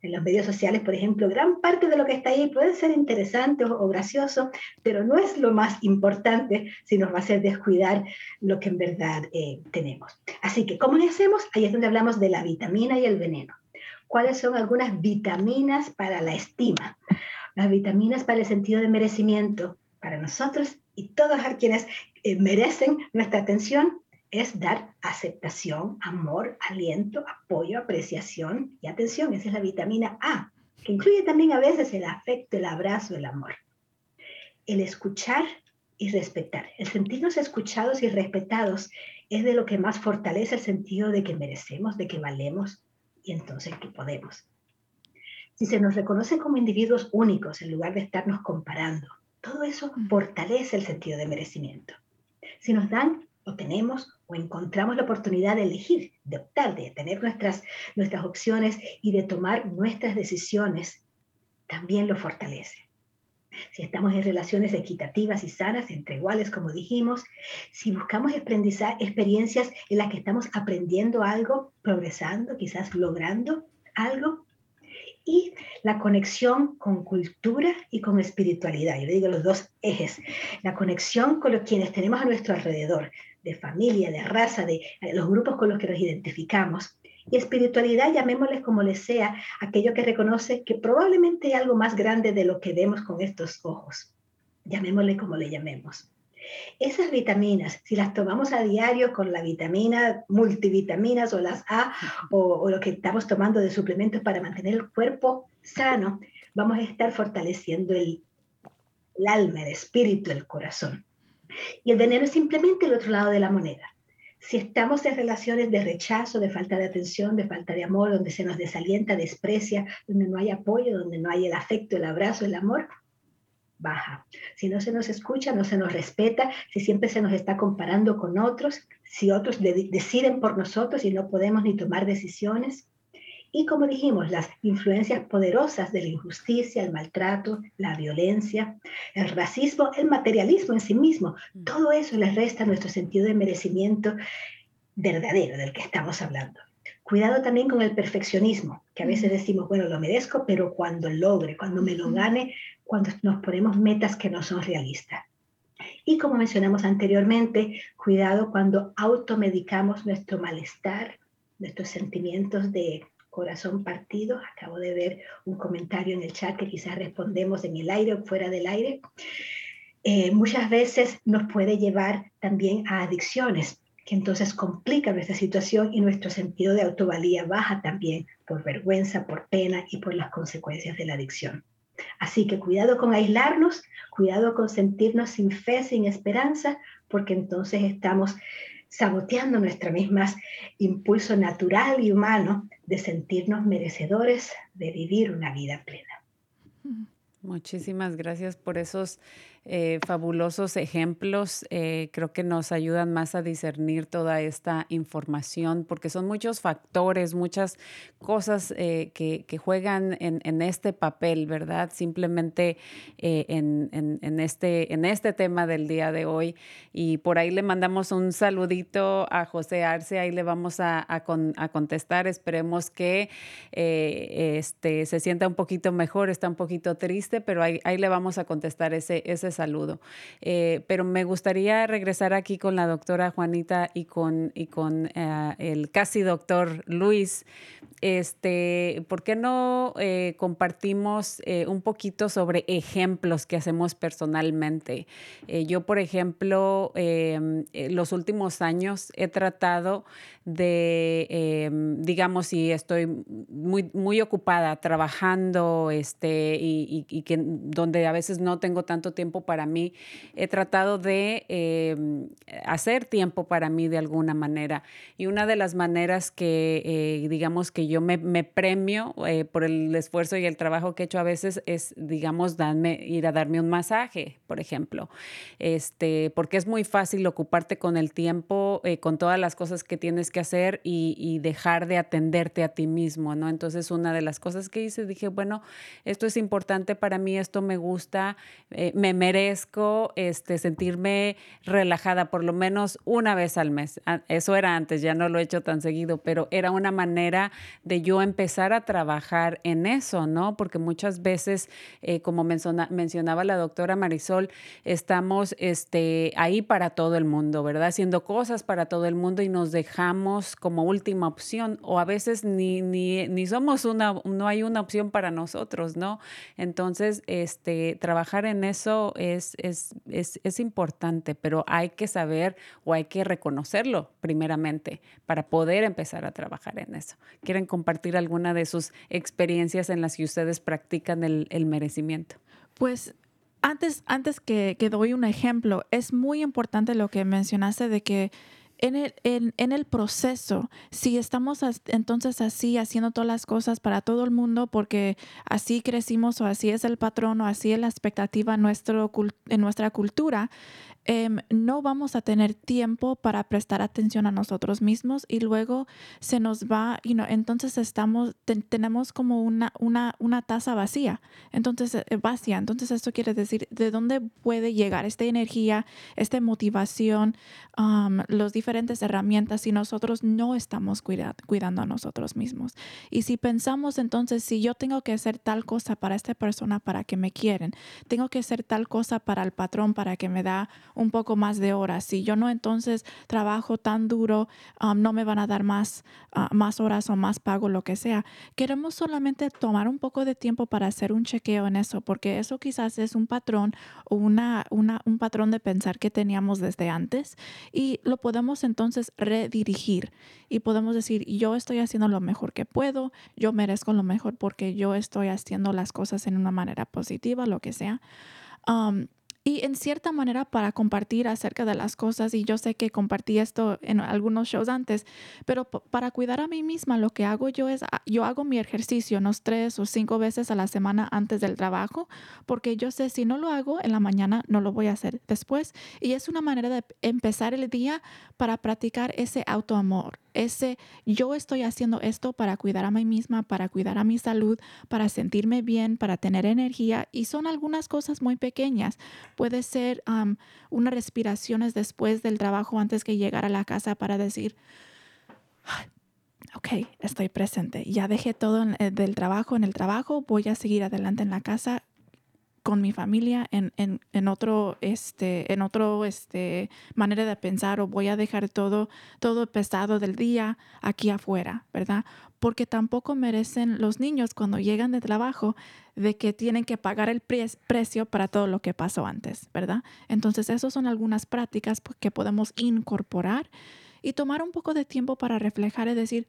en los medios sociales, por ejemplo, gran parte de lo que está ahí puede ser interesante o, gracioso, pero no es lo más importante si nos va a hacer descuidar lo que en verdad eh, tenemos. Así que, ¿cómo le hacemos? Ahí es donde hablamos de la vitamina y el veneno. ¿Cuáles son algunas vitaminas para la estima? Las vitaminas para el sentido de merecimiento para nosotros y todos a quienes eh, merecen nuestra atención es dar aceptación, amor, aliento, apoyo, apreciación y atención. Esa es la vitamina A, que incluye también a veces el afecto, el abrazo, el amor. El escuchar y respetar. El sentirnos escuchados y respetados es de lo que más fortalece el sentido de que merecemos, de que valemos y entonces que podemos. Si se nos reconoce como individuos únicos en lugar de estarnos comparando, todo eso fortalece el sentido de merecimiento. Si nos dan o tenemos o encontramos la oportunidad de elegir, de optar, de tener nuestras, nuestras opciones y de tomar nuestras decisiones, también lo fortalece. Si estamos en relaciones equitativas y sanas, entre iguales, como dijimos, si buscamos experiencias en las que estamos aprendiendo algo, progresando, quizás logrando algo, y la conexión con cultura y con espiritualidad. Yo le digo los dos ejes. La conexión con los quienes tenemos a nuestro alrededor, de familia, de raza, de los grupos con los que nos identificamos. Y espiritualidad, llamémosles como les sea, aquello que reconoce que probablemente hay algo más grande de lo que vemos con estos ojos. Llamémosle como le llamemos. Esas vitaminas, si las tomamos a diario con la vitamina, multivitaminas o las A o, lo que estamos tomando de suplementos para mantener el cuerpo sano, vamos a estar fortaleciendo el, alma, el espíritu, el corazón. Y el veneno es simplemente el otro lado de la moneda. Si estamos en relaciones de rechazo, de falta de atención, de falta de amor, donde se nos desalienta, desprecia, donde no hay apoyo, donde no hay el afecto, el abrazo, el amor, baja. Si no se nos escucha, no se nos respeta, si siempre se nos está comparando con otros, si otros deciden por nosotros y no podemos ni tomar decisiones. Y como dijimos, las influencias poderosas de la injusticia, el maltrato, la violencia, el racismo, el materialismo en sí mismo, mm. todo eso les resta nuestro sentido de merecimiento verdadero del que estamos hablando. Cuidado también con el perfeccionismo, que a veces decimos, bueno, lo merezco, pero cuando logre, cuando me lo gane, cuando nos ponemos metas que no son realistas. Y como mencionamos anteriormente, cuidado cuando automedicamos nuestro malestar, nuestros sentimientos de corazón partido. Acabo de ver un comentario en el chat que quizás respondemos en el aire o fuera del aire. Eh, muchas veces nos puede llevar también a adicciones, entonces complican nuestra situación y nuestro sentido de autovalía baja también por vergüenza, por pena y por las consecuencias de la adicción. Así que cuidado con aislarnos, cuidado con sentirnos sin fe, sin esperanza, porque entonces estamos saboteando nuestro mismo impulso natural y humano de sentirnos merecedores de vivir una vida plena. Muchísimas gracias por esos eh, fabulosos ejemplos. Eh, creo que nos ayudan más a discernir toda esta información porque son muchos factores, muchas cosas eh, que, juegan en, este papel, ¿verdad? Simplemente en, este, en este tema del día de hoy. Y por ahí le mandamos un saludito a José Arce, ahí le vamos a, contestar. Esperemos que este, se sienta un poquito mejor, está un poquito triste, pero ahí, ahí le vamos a contestar ese, ese saludo. Eh, pero me gustaría regresar aquí con la doctora Juanita y con, y con eh, el casi doctor Luis. Este, ¿Por qué no eh, compartimos un poquito sobre ejemplos que hacemos personalmente? yo, por ejemplo, em, los últimos años he tratado de, em, digamos, si estoy muy, muy ocupada trabajando este, y, y, que donde a veces no tengo tanto tiempo para mí, he tratado de em, hacer tiempo para mí de alguna manera. Y una de las maneras que, eh, digamos, que yo me, premio eh, por el esfuerzo y el trabajo que he hecho a veces es, digamos, darme, ir a darme un masaje, por ejemplo. Este, porque es muy fácil ocuparte con el tiempo, eh, con todas las cosas que tienes que hacer y, dejar de atenderte a ti mismo, ¿no? Entonces, una de las cosas que hice, dije, bueno, esto es importante para mí, esto me gusta, me merece este, sentirme relajada por lo menos una vez al mes. Ah, eso era antes, ya no lo he hecho tan seguido, pero era una manera de yo empezar a trabajar en eso, ¿no? Porque muchas veces, eh, como mencionaba la doctora Marisol, estamos este, ahí para todo el mundo, ¿verdad? Haciendo cosas para todo el mundo y nos dejamos como última opción o a veces ni, ni, ni somos una, no hay una opción para nosotros, ¿no? Entonces, este, trabajar en eso es, es, es, es, importante, pero hay que saber o hay que reconocerlo primeramente para poder empezar a trabajar en eso. ¿Quieren compartir alguna de sus experiencias en las que ustedes practican el, el merecimiento? Pues antes, antes que, que doy un ejemplo, es muy importante lo que mencionaste de que en el, en, el proceso, si estamos entonces así haciendo todas las cosas para todo el mundo porque así crecimos o así es el patrón o así es la expectativa en nuestra cultura, Em, no vamos a tener tiempo para prestar atención a nosotros mismos y luego se nos va, y no entonces estamos, tenemos como una, una, una taza vacía, entonces eh, vacía. Entonces esto quiere decir de dónde puede llegar esta energía, esta motivación, las diferentes herramientas si nosotros no estamos cuidando a nosotros mismos. Y si pensamos entonces, si yo tengo que hacer tal cosa para esta persona para que me quieren, tengo que hacer tal cosa para el patrón para que me da un poco más de horas. Si yo no entonces trabajo tan duro, um, no me van a dar más, uh, más horas o más pago, lo que sea. Queremos solamente tomar un poco de tiempo para hacer un chequeo en eso, porque eso quizás es un patrón o una, una, un patrón de pensar que teníamos desde antes y lo podemos entonces redirigir y podemos decir, yo estoy haciendo lo mejor que puedo, yo merezco lo mejor porque yo estoy haciendo las cosas en una manera positiva, lo que sea. Y en cierta manera para compartir acerca de las cosas, y yo sé que compartí esto en algunos shows antes, pero para cuidar a mí misma lo que hago yo es, ah, yo hago mi ejercicio unos tres o cinco veces a la semana antes del trabajo, porque yo sé si no lo hago en la mañana, no lo voy a hacer después. Y es una manera de empezar el día para practicar ese autoamor, ese yo estoy haciendo esto para cuidar a mí misma, para cuidar a mi salud, para sentirme bien, para tener energía, y son algunas cosas muy pequeñas Puede ser unas respiraciones después del trabajo antes que llegar a la casa para decir, ok, estoy presente. Ya dejé todo eh, del trabajo en el trabajo, voy a seguir adelante en la casa con mi familia en, en, en, otro este en otro este manera de pensar o voy a dejar todo todo pesado del día aquí afuera verdad porque tampoco merecen los niños cuando llegan de trabajo de que tienen que pagar el precio para todo lo que pasó antes, ¿verdad? Entonces, esas son algunas prácticas que podemos incorporar y tomar un poco de tiempo para reflejar y decir,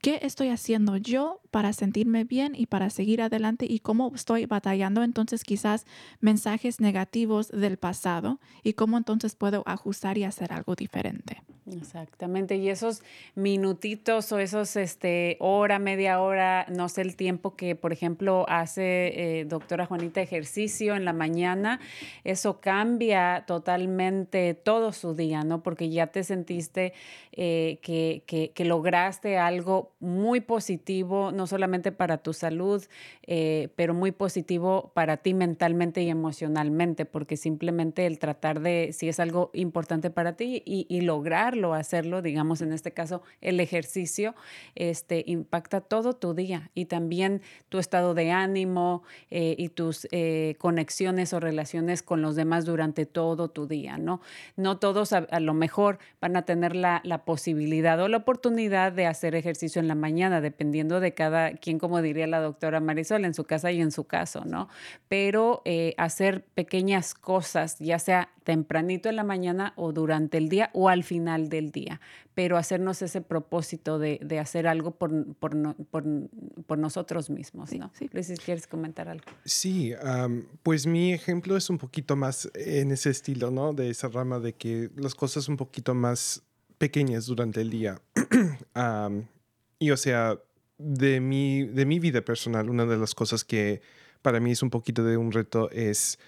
¿Qué estoy haciendo yo para sentirme bien y para seguir adelante y cómo estoy batallando entonces quizás mensajes negativos del pasado y cómo entonces puedo ajustar y hacer algo diferente? Exactamente, y esos minutitos o esos este, hora, media hora, no sé el tiempo que, por ejemplo, hace eh, doctora Juanita ejercicio en la mañana, eso cambia totalmente todo su día, ¿no? Porque ya te sentiste eh, que, que, que lograste algo muy positivo, no solamente para tu salud, eh, pero muy positivo para ti mentalmente y emocionalmente, porque simplemente el tratar de, si es algo importante para ti y, lograrlo, hacerlo, digamos en este caso, el ejercicio, este, impacta todo tu día y también tu estado de ánimo eh, y tus eh, conexiones o relaciones con los demás durante todo tu día, ¿no? No todos a, lo mejor van a tener la, la posibilidad o la oportunidad de hacer ejercicio en la mañana, dependiendo de cada quien, como diría la doctora Marisol, en su casa y en su caso, ¿no? Pero eh, hacer pequeñas cosas, ya sea tempranito en la mañana o durante el día o al final del día, pero hacernos ese propósito de, de hacer algo por, por, por, por, nosotros mismos, ¿no? Sí. Luis, ¿quieres comentar algo? Sí, pues mi ejemplo es un poquito más en ese estilo, ¿no? De esa rama de que las cosas un poquito más pequeñas durante el día. *clears throat* Y o sea, de mi, de mi vida personal, una de las cosas que para mí es un poquito de un reto es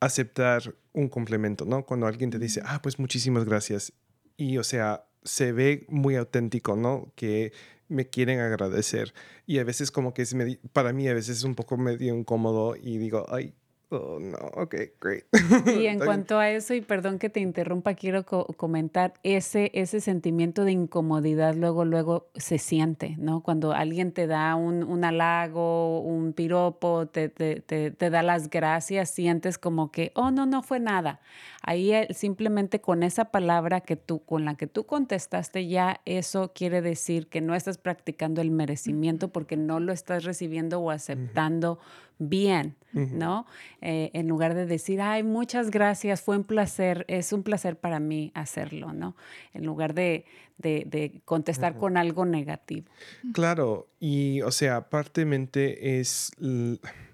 aceptar un complemento, ¿no? Cuando alguien te dice, ah, pues muchísimas gracias. Y o sea, se ve muy auténtico, ¿no? Que me quieren agradecer. Y a veces como que es para mí a veces es un poco medio incómodo y digo, ay, Oh, no, ok, great. Y en *laughs* cuanto a eso, y perdón que te interrumpa, quiero comentar, ese, ese sentimiento de incomodidad luego, luego se siente, ¿no? Cuando alguien te da un, un halago, un piropo, te, te, te, te, da las gracias, sientes como que, oh, no, no fue nada. Ahí simplemente con esa palabra que tú, con la que tú contestaste, ya eso quiere decir que no estás practicando el merecimiento porque no lo estás recibiendo o aceptando bien, ¿no? Eh, en lugar de decir, ay, muchas gracias, fue un placer, es un placer para mí hacerlo, ¿no? En lugar de, de, contestar con algo negativo. Claro, y o sea, aparentemente es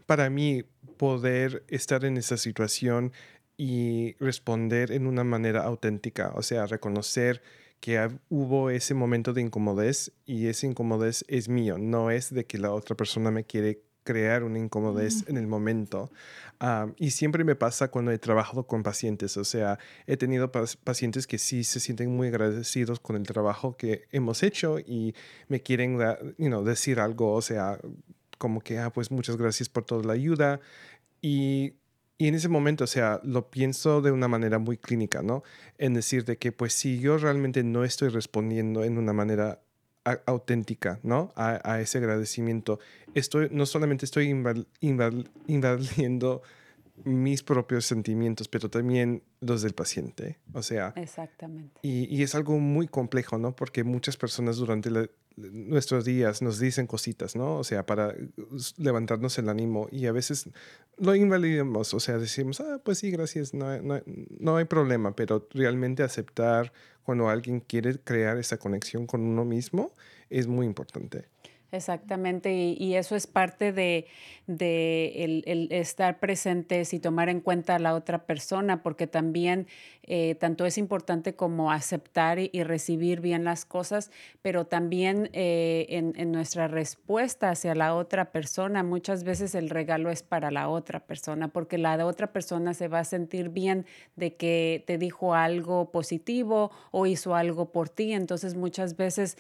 para mí poder estar en esa situación y responder en una manera auténtica, o sea, reconocer que hubo ese momento de incomodez y ese incomodez es mío, no es de que la otra persona me quiere crear una incomodez en el momento. y siempre me pasa cuando he trabajado con pacientes, o sea, he tenido pacientes que sí se sienten muy agradecidos con el trabajo que hemos hecho y me quieren you know, decir algo, o sea, como que, ah, pues muchas gracias por toda la ayuda. Y y en ese momento, o sea, lo pienso de una manera muy clínica, ¿no? En decir de que, pues, si yo realmente no estoy respondiendo en una manera auténtica, ¿no? A, ese agradecimiento, estoy, no solamente estoy invadiendo mis propios sentimientos, pero también los del paciente. O sea. Exactamente. Y, y es algo muy complejo, ¿no? Porque muchas personas durante la, nuestros días nos dicen cositas, ¿no? O sea, para levantarnos el ánimo y a veces lo invalidamos, o sea, decimos, ah, pues sí, gracias, no, no, no hay problema, pero realmente aceptar cuando alguien quiere crear esa conexión con uno mismo es muy importante. Exactamente, y, eso es parte de, el, estar presentes y tomar en cuenta a la otra persona, porque también eh, tanto es importante como aceptar y, recibir bien las cosas, pero también eh, en, nuestra respuesta hacia la otra persona, muchas veces el regalo es para la otra persona, porque la otra persona se va a sentir bien de que te dijo algo positivo o hizo algo por ti, entonces muchas veces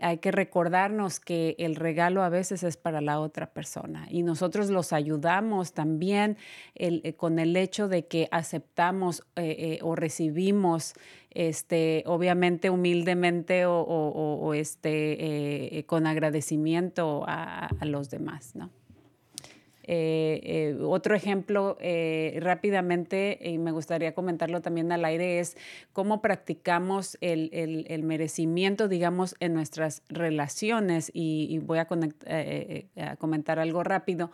hay que recordarnos que el regalo a veces es para la otra persona y nosotros los ayudamos también eh, con el hecho de que aceptamos eh, eh, o recibimos este, obviamente humildemente o, este, con agradecimiento a, a los demás, ¿no? Eh, eh, otro ejemplo eh, rápidamente, y me gustaría comentarlo también al aire, es cómo practicamos el, el, merecimiento, digamos, en nuestras relaciones. Y, voy a, a, comentar algo rápido.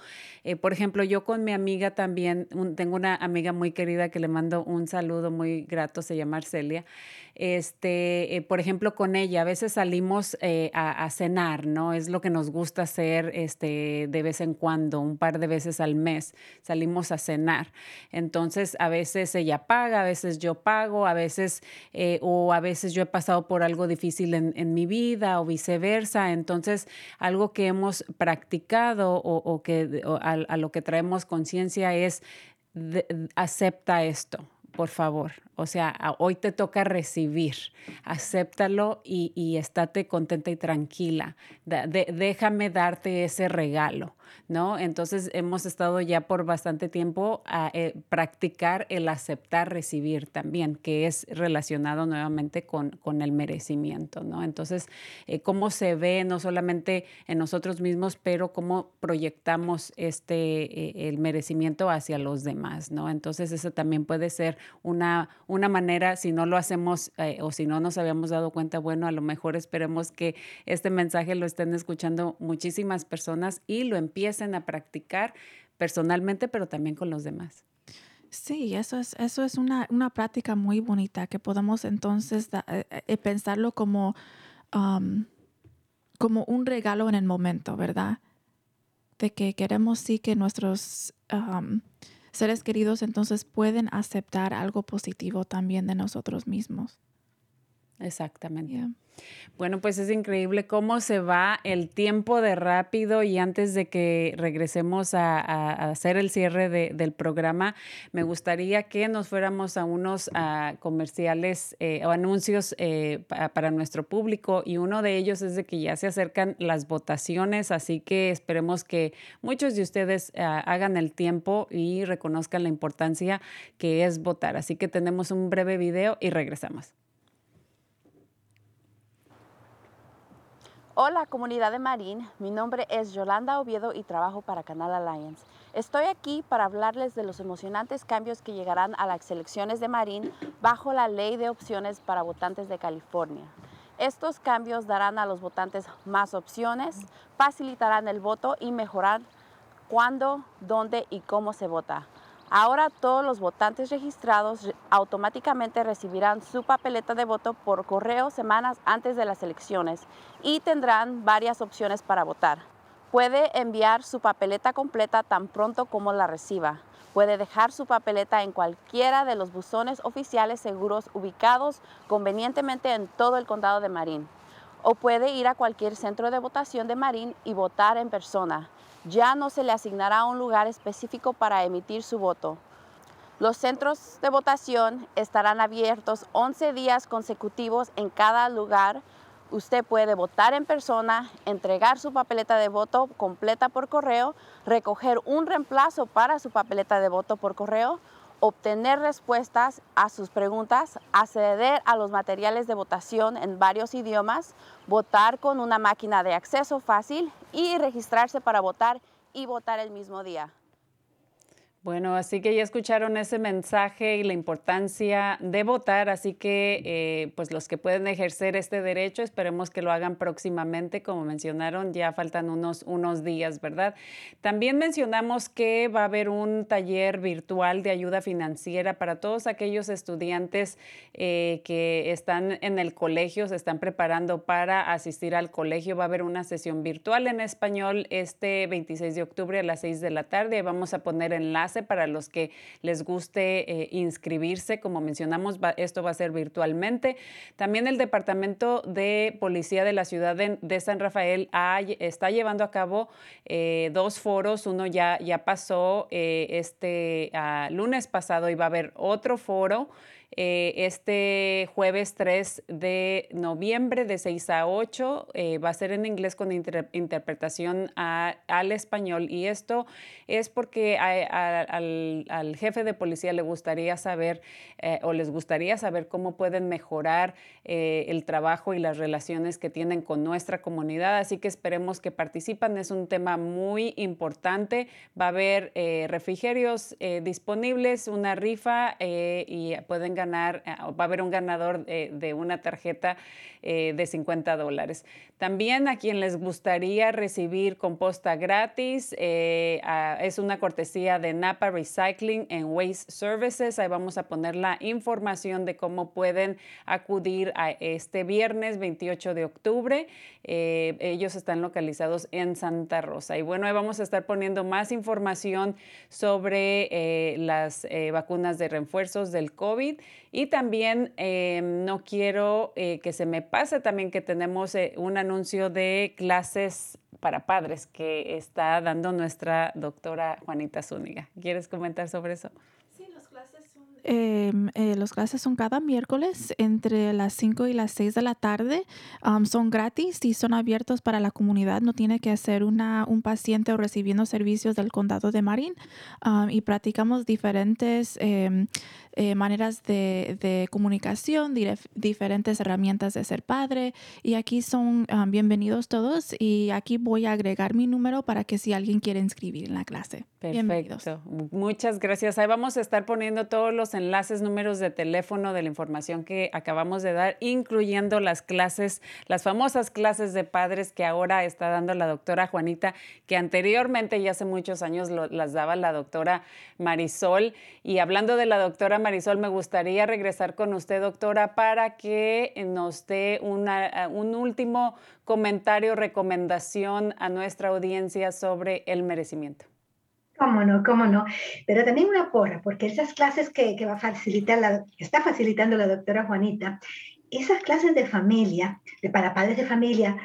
por ejemplo, yo con mi amiga también, tengo una amiga muy querida que le mando un saludo muy grato, se llama Arcelia este, eh, por ejemplo, con ella, a veces salimos eh, a, cenar, ¿no? Es lo que nos gusta hacer este, de vez en cuando, un par de veces al mes, salimos a cenar. Entonces, a veces ella paga, a veces yo pago, a veces, eh, o a veces yo he pasado por algo difícil en, mi vida o viceversa. Entonces, algo que hemos practicado o, que a, lo que traemos conciencia es acepta esto, por favor. O sea, hoy te toca recibir. Acéptalo y, y estate contenta y tranquila. déjame darte ese regalo. ¿No? Entonces hemos estado ya por bastante tiempo a eh, practicar el aceptar recibir también, que es relacionado nuevamente con, con el merecimiento, ¿no? Entonces, eh, cómo se ve no solamente en nosotros mismos, pero cómo proyectamos este, eh, el merecimiento hacia los demás, ¿no? Entonces, eso también puede ser una, una manera, si no lo hacemos o si no nos habíamos dado cuenta, bueno, a lo mejor esperemos que este mensaje lo estén escuchando muchísimas personas y lo empiecen empiecen a practicar personalmente, pero también con los demás. Sí, eso es, eso es una, una práctica muy bonita que podemos entonces eh, eh, pensarlo como, como un regalo en el momento, ¿verdad? De que queremos sí que nuestros seres queridos entonces pueden aceptar algo positivo también de nosotros mismos. Exactamente. Bueno, pues es increíble cómo se va el tiempo de rápido y antes de que regresemos a, hacer el cierre del programa, me gustaría que nos fuéramos a unos comerciales eh, o anuncios eh, para nuestro público y uno de ellos es de que ya se acercan las votaciones, así que esperemos que muchos de ustedes ah, hagan el tiempo y reconozcan la importancia que es votar. Así que tenemos un breve video y regresamos. Hola comunidad de Marín, mi nombre es Yolanda Oviedo y trabajo para Canal Alliance. Estoy aquí para hablarles de los emocionantes cambios que llegarán a las elecciones de Marín bajo la ley de opciones para votantes de California. Estos cambios darán a los votantes más opciones, facilitarán el voto y mejorar cuándo, dónde y cómo se vota. Ahora todos los votantes registrados automáticamente recibirán su papeleta de voto por correo semanas antes de las elecciones y tendrán varias opciones para votar. Puede enviar su papeleta completa tan pronto como la reciba. Puede dejar su papeleta en cualquiera de los buzones oficiales seguros ubicados convenientemente en todo el condado de Marín. O puede ir a cualquier centro de votación de Marín y votar en persona ya no se le asignará un lugar específico para emitir su voto. Los centros de votación estarán abiertos 11 días consecutivos en cada lugar. Usted puede votar en persona, entregar su papeleta de voto completa por correo, recoger un reemplazo para su papeleta de voto por correo, obtener respuestas a sus preguntas, acceder a los materiales de votación en varios idiomas, votar con una máquina de acceso fácil y registrarse para votar y votar el mismo día. Bueno, así que ya escucharon ese mensaje y la importancia de votar, así que eh, pues los que pueden ejercer este derecho, esperemos que lo hagan próximamente, como mencionaron, ya faltan unos, unos días, ¿verdad? También mencionamos que va a haber un taller virtual de ayuda financiera para todos aquellos estudiantes eh, que están en el colegio, se están preparando para asistir al colegio. Va a haber una sesión virtual en español este 26 de octubre a las 6 de la tarde. Vamos a poner enlace para los que les guste eh, inscribirse. Como mencionamos, esto va a ser virtualmente. También el Departamento de Policía de la Ciudad de, San Rafael está llevando a cabo eh, dos foros. Uno ya, ya pasó eh, este ah, lunes pasado y va a haber otro foro. Eh, este jueves 3 de noviembre de 6 a 8 eh, va a ser en inglés con interpretación al español. Y esto es porque al, jefe de policía le gustaría saber eh, o les gustaría saber cómo pueden mejorar el trabajo y las relaciones que tienen con nuestra comunidad, así que esperemos que participan, es un tema muy importante, va a haber refrigerios disponibles, una rifa y pueden ganar, eh, va a haber un ganador eh, de una tarjeta eh, de 50 dólares. También a quien les gustaría recibir composta gratis, es una cortesía de Napa Recycling en Waste Services. Ahí vamos a poner la información de cómo pueden acudir a este viernes 28 de octubre. ellos están localizados en Santa Rosa. Y bueno, ahí vamos a estar poniendo más información sobre las vacunas de refuerzos del COVID y también em, no quiero eh, que se me pase también que tenemos eh, un anuncio de clases para padres que está dando nuestra doctora Juanita Zúñiga. ¿Quieres comentar sobre eso? Eh, eh, las clases son cada miércoles entre las 5 y las 6 de la tarde. son gratis y son abiertos para la comunidad. No tiene que ser una, un paciente o recibiendo servicios del condado de Marín. y practicamos diferentes em, eh, maneras de, de comunicación, diferentes herramientas de ser padre. Y aquí son bienvenidos todos. Y aquí voy a agregar mi número para que si alguien quiere inscribir en la clase. Perfecto. Muchas gracias. Ahí vamos a estar poniendo todos los enlaces, números de teléfono de la información que acabamos de dar, incluyendo las clases, las famosas clases de padres que ahora está dando la doctora Juanita, que anteriormente, ya hace muchos años, las daba la doctora Marisol. Y hablando de la doctora Marisol, me gustaría regresar con usted, doctora, para que nos dé un último comentario, recomendación a nuestra audiencia sobre el merecimiento. Cómo no, cómo no. Pero también una porra, porque esas clases que, que va a facilitar la, está facilitando la doctora Juanita, esas clases de familia, de para padres de familia,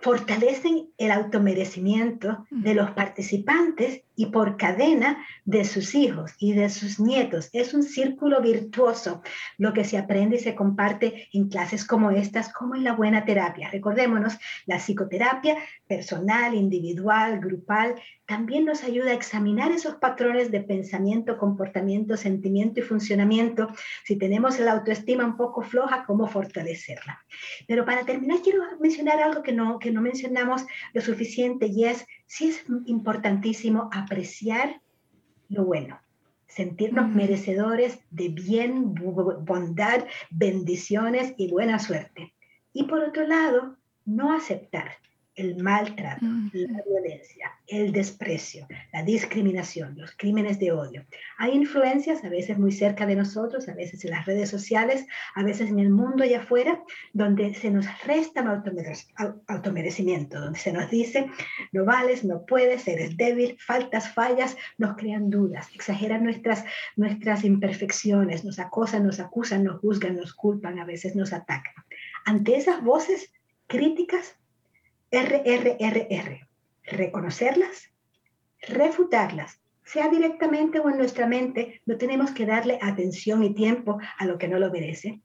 fortalecen el automerecimiento de los participantes y por cadena de sus hijos y de sus nietos. Es un círculo virtuoso lo que se aprende y se comparte en clases como estas, como en la buena terapia. Recordémonos, la psicoterapia personal, individual, grupal, también nos ayuda a examinar esos patrones de pensamiento, comportamiento, sentimiento y funcionamiento. Si tenemos la autoestima un poco floja, cómo fortalecerla. Pero para terminar, quiero mencionar algo que no, que no mencionamos lo suficiente y es sí es importantísimo apreciar lo bueno, sentirnos merecedores de bien, bondad, bendiciones y buena suerte. Y por otro lado, no aceptar el maltrato, la violencia, el desprecio, la discriminación, los crímenes de odio. Hay influencias a veces muy cerca de nosotros, a veces en las redes sociales, a veces en el mundo allá afuera, donde se nos resta automerecimiento, donde se nos dice, no vales, no puedes, eres débil, faltas, fallas, nos crean dudas, exageran nuestras, nuestras imperfecciones, nos acosan, nos acusan, nos juzgan, nos culpan, a veces nos atacan. Ante esas voces críticas, RRRR. Reconocerlas, refutarlas, sea directamente o en nuestra mente, no tenemos que darle atención y tiempo a lo que no lo merece.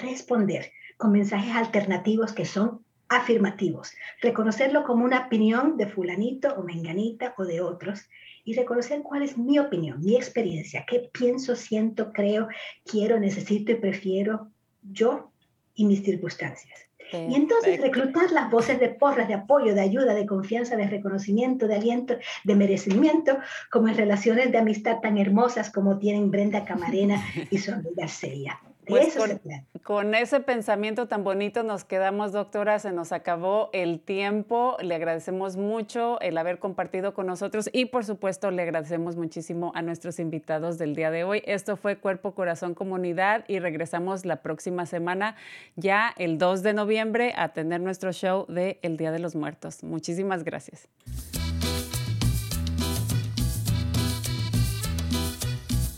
Responder con mensajes alternativos que son afirmativos. Reconocerlo como una opinión de fulanito o menganita o de otros y reconocer cuál es mi opinión, mi experiencia, qué pienso, siento, creo, quiero, necesito y prefiero yo y mis circunstancias. Y entonces reclutar las voces de porras, de apoyo, de ayuda, de confianza, de reconocimiento, de aliento, de merecimiento, como en relaciones de amistad tan hermosas como tienen Brenda Camarena y su amiga Celia. Pues con, ese pensamiento tan bonito nos quedamos, doctora, se nos acabó el tiempo. Le agradecemos mucho el haber compartido con nosotros y por supuesto le agradecemos muchísimo a nuestros invitados del día de hoy. Esto fue Cuerpo, Corazón, Comunidad y regresamos la próxima semana, ya el 2 de noviembre, a tener nuestro show de El Día de los Muertos. Muchísimas gracias.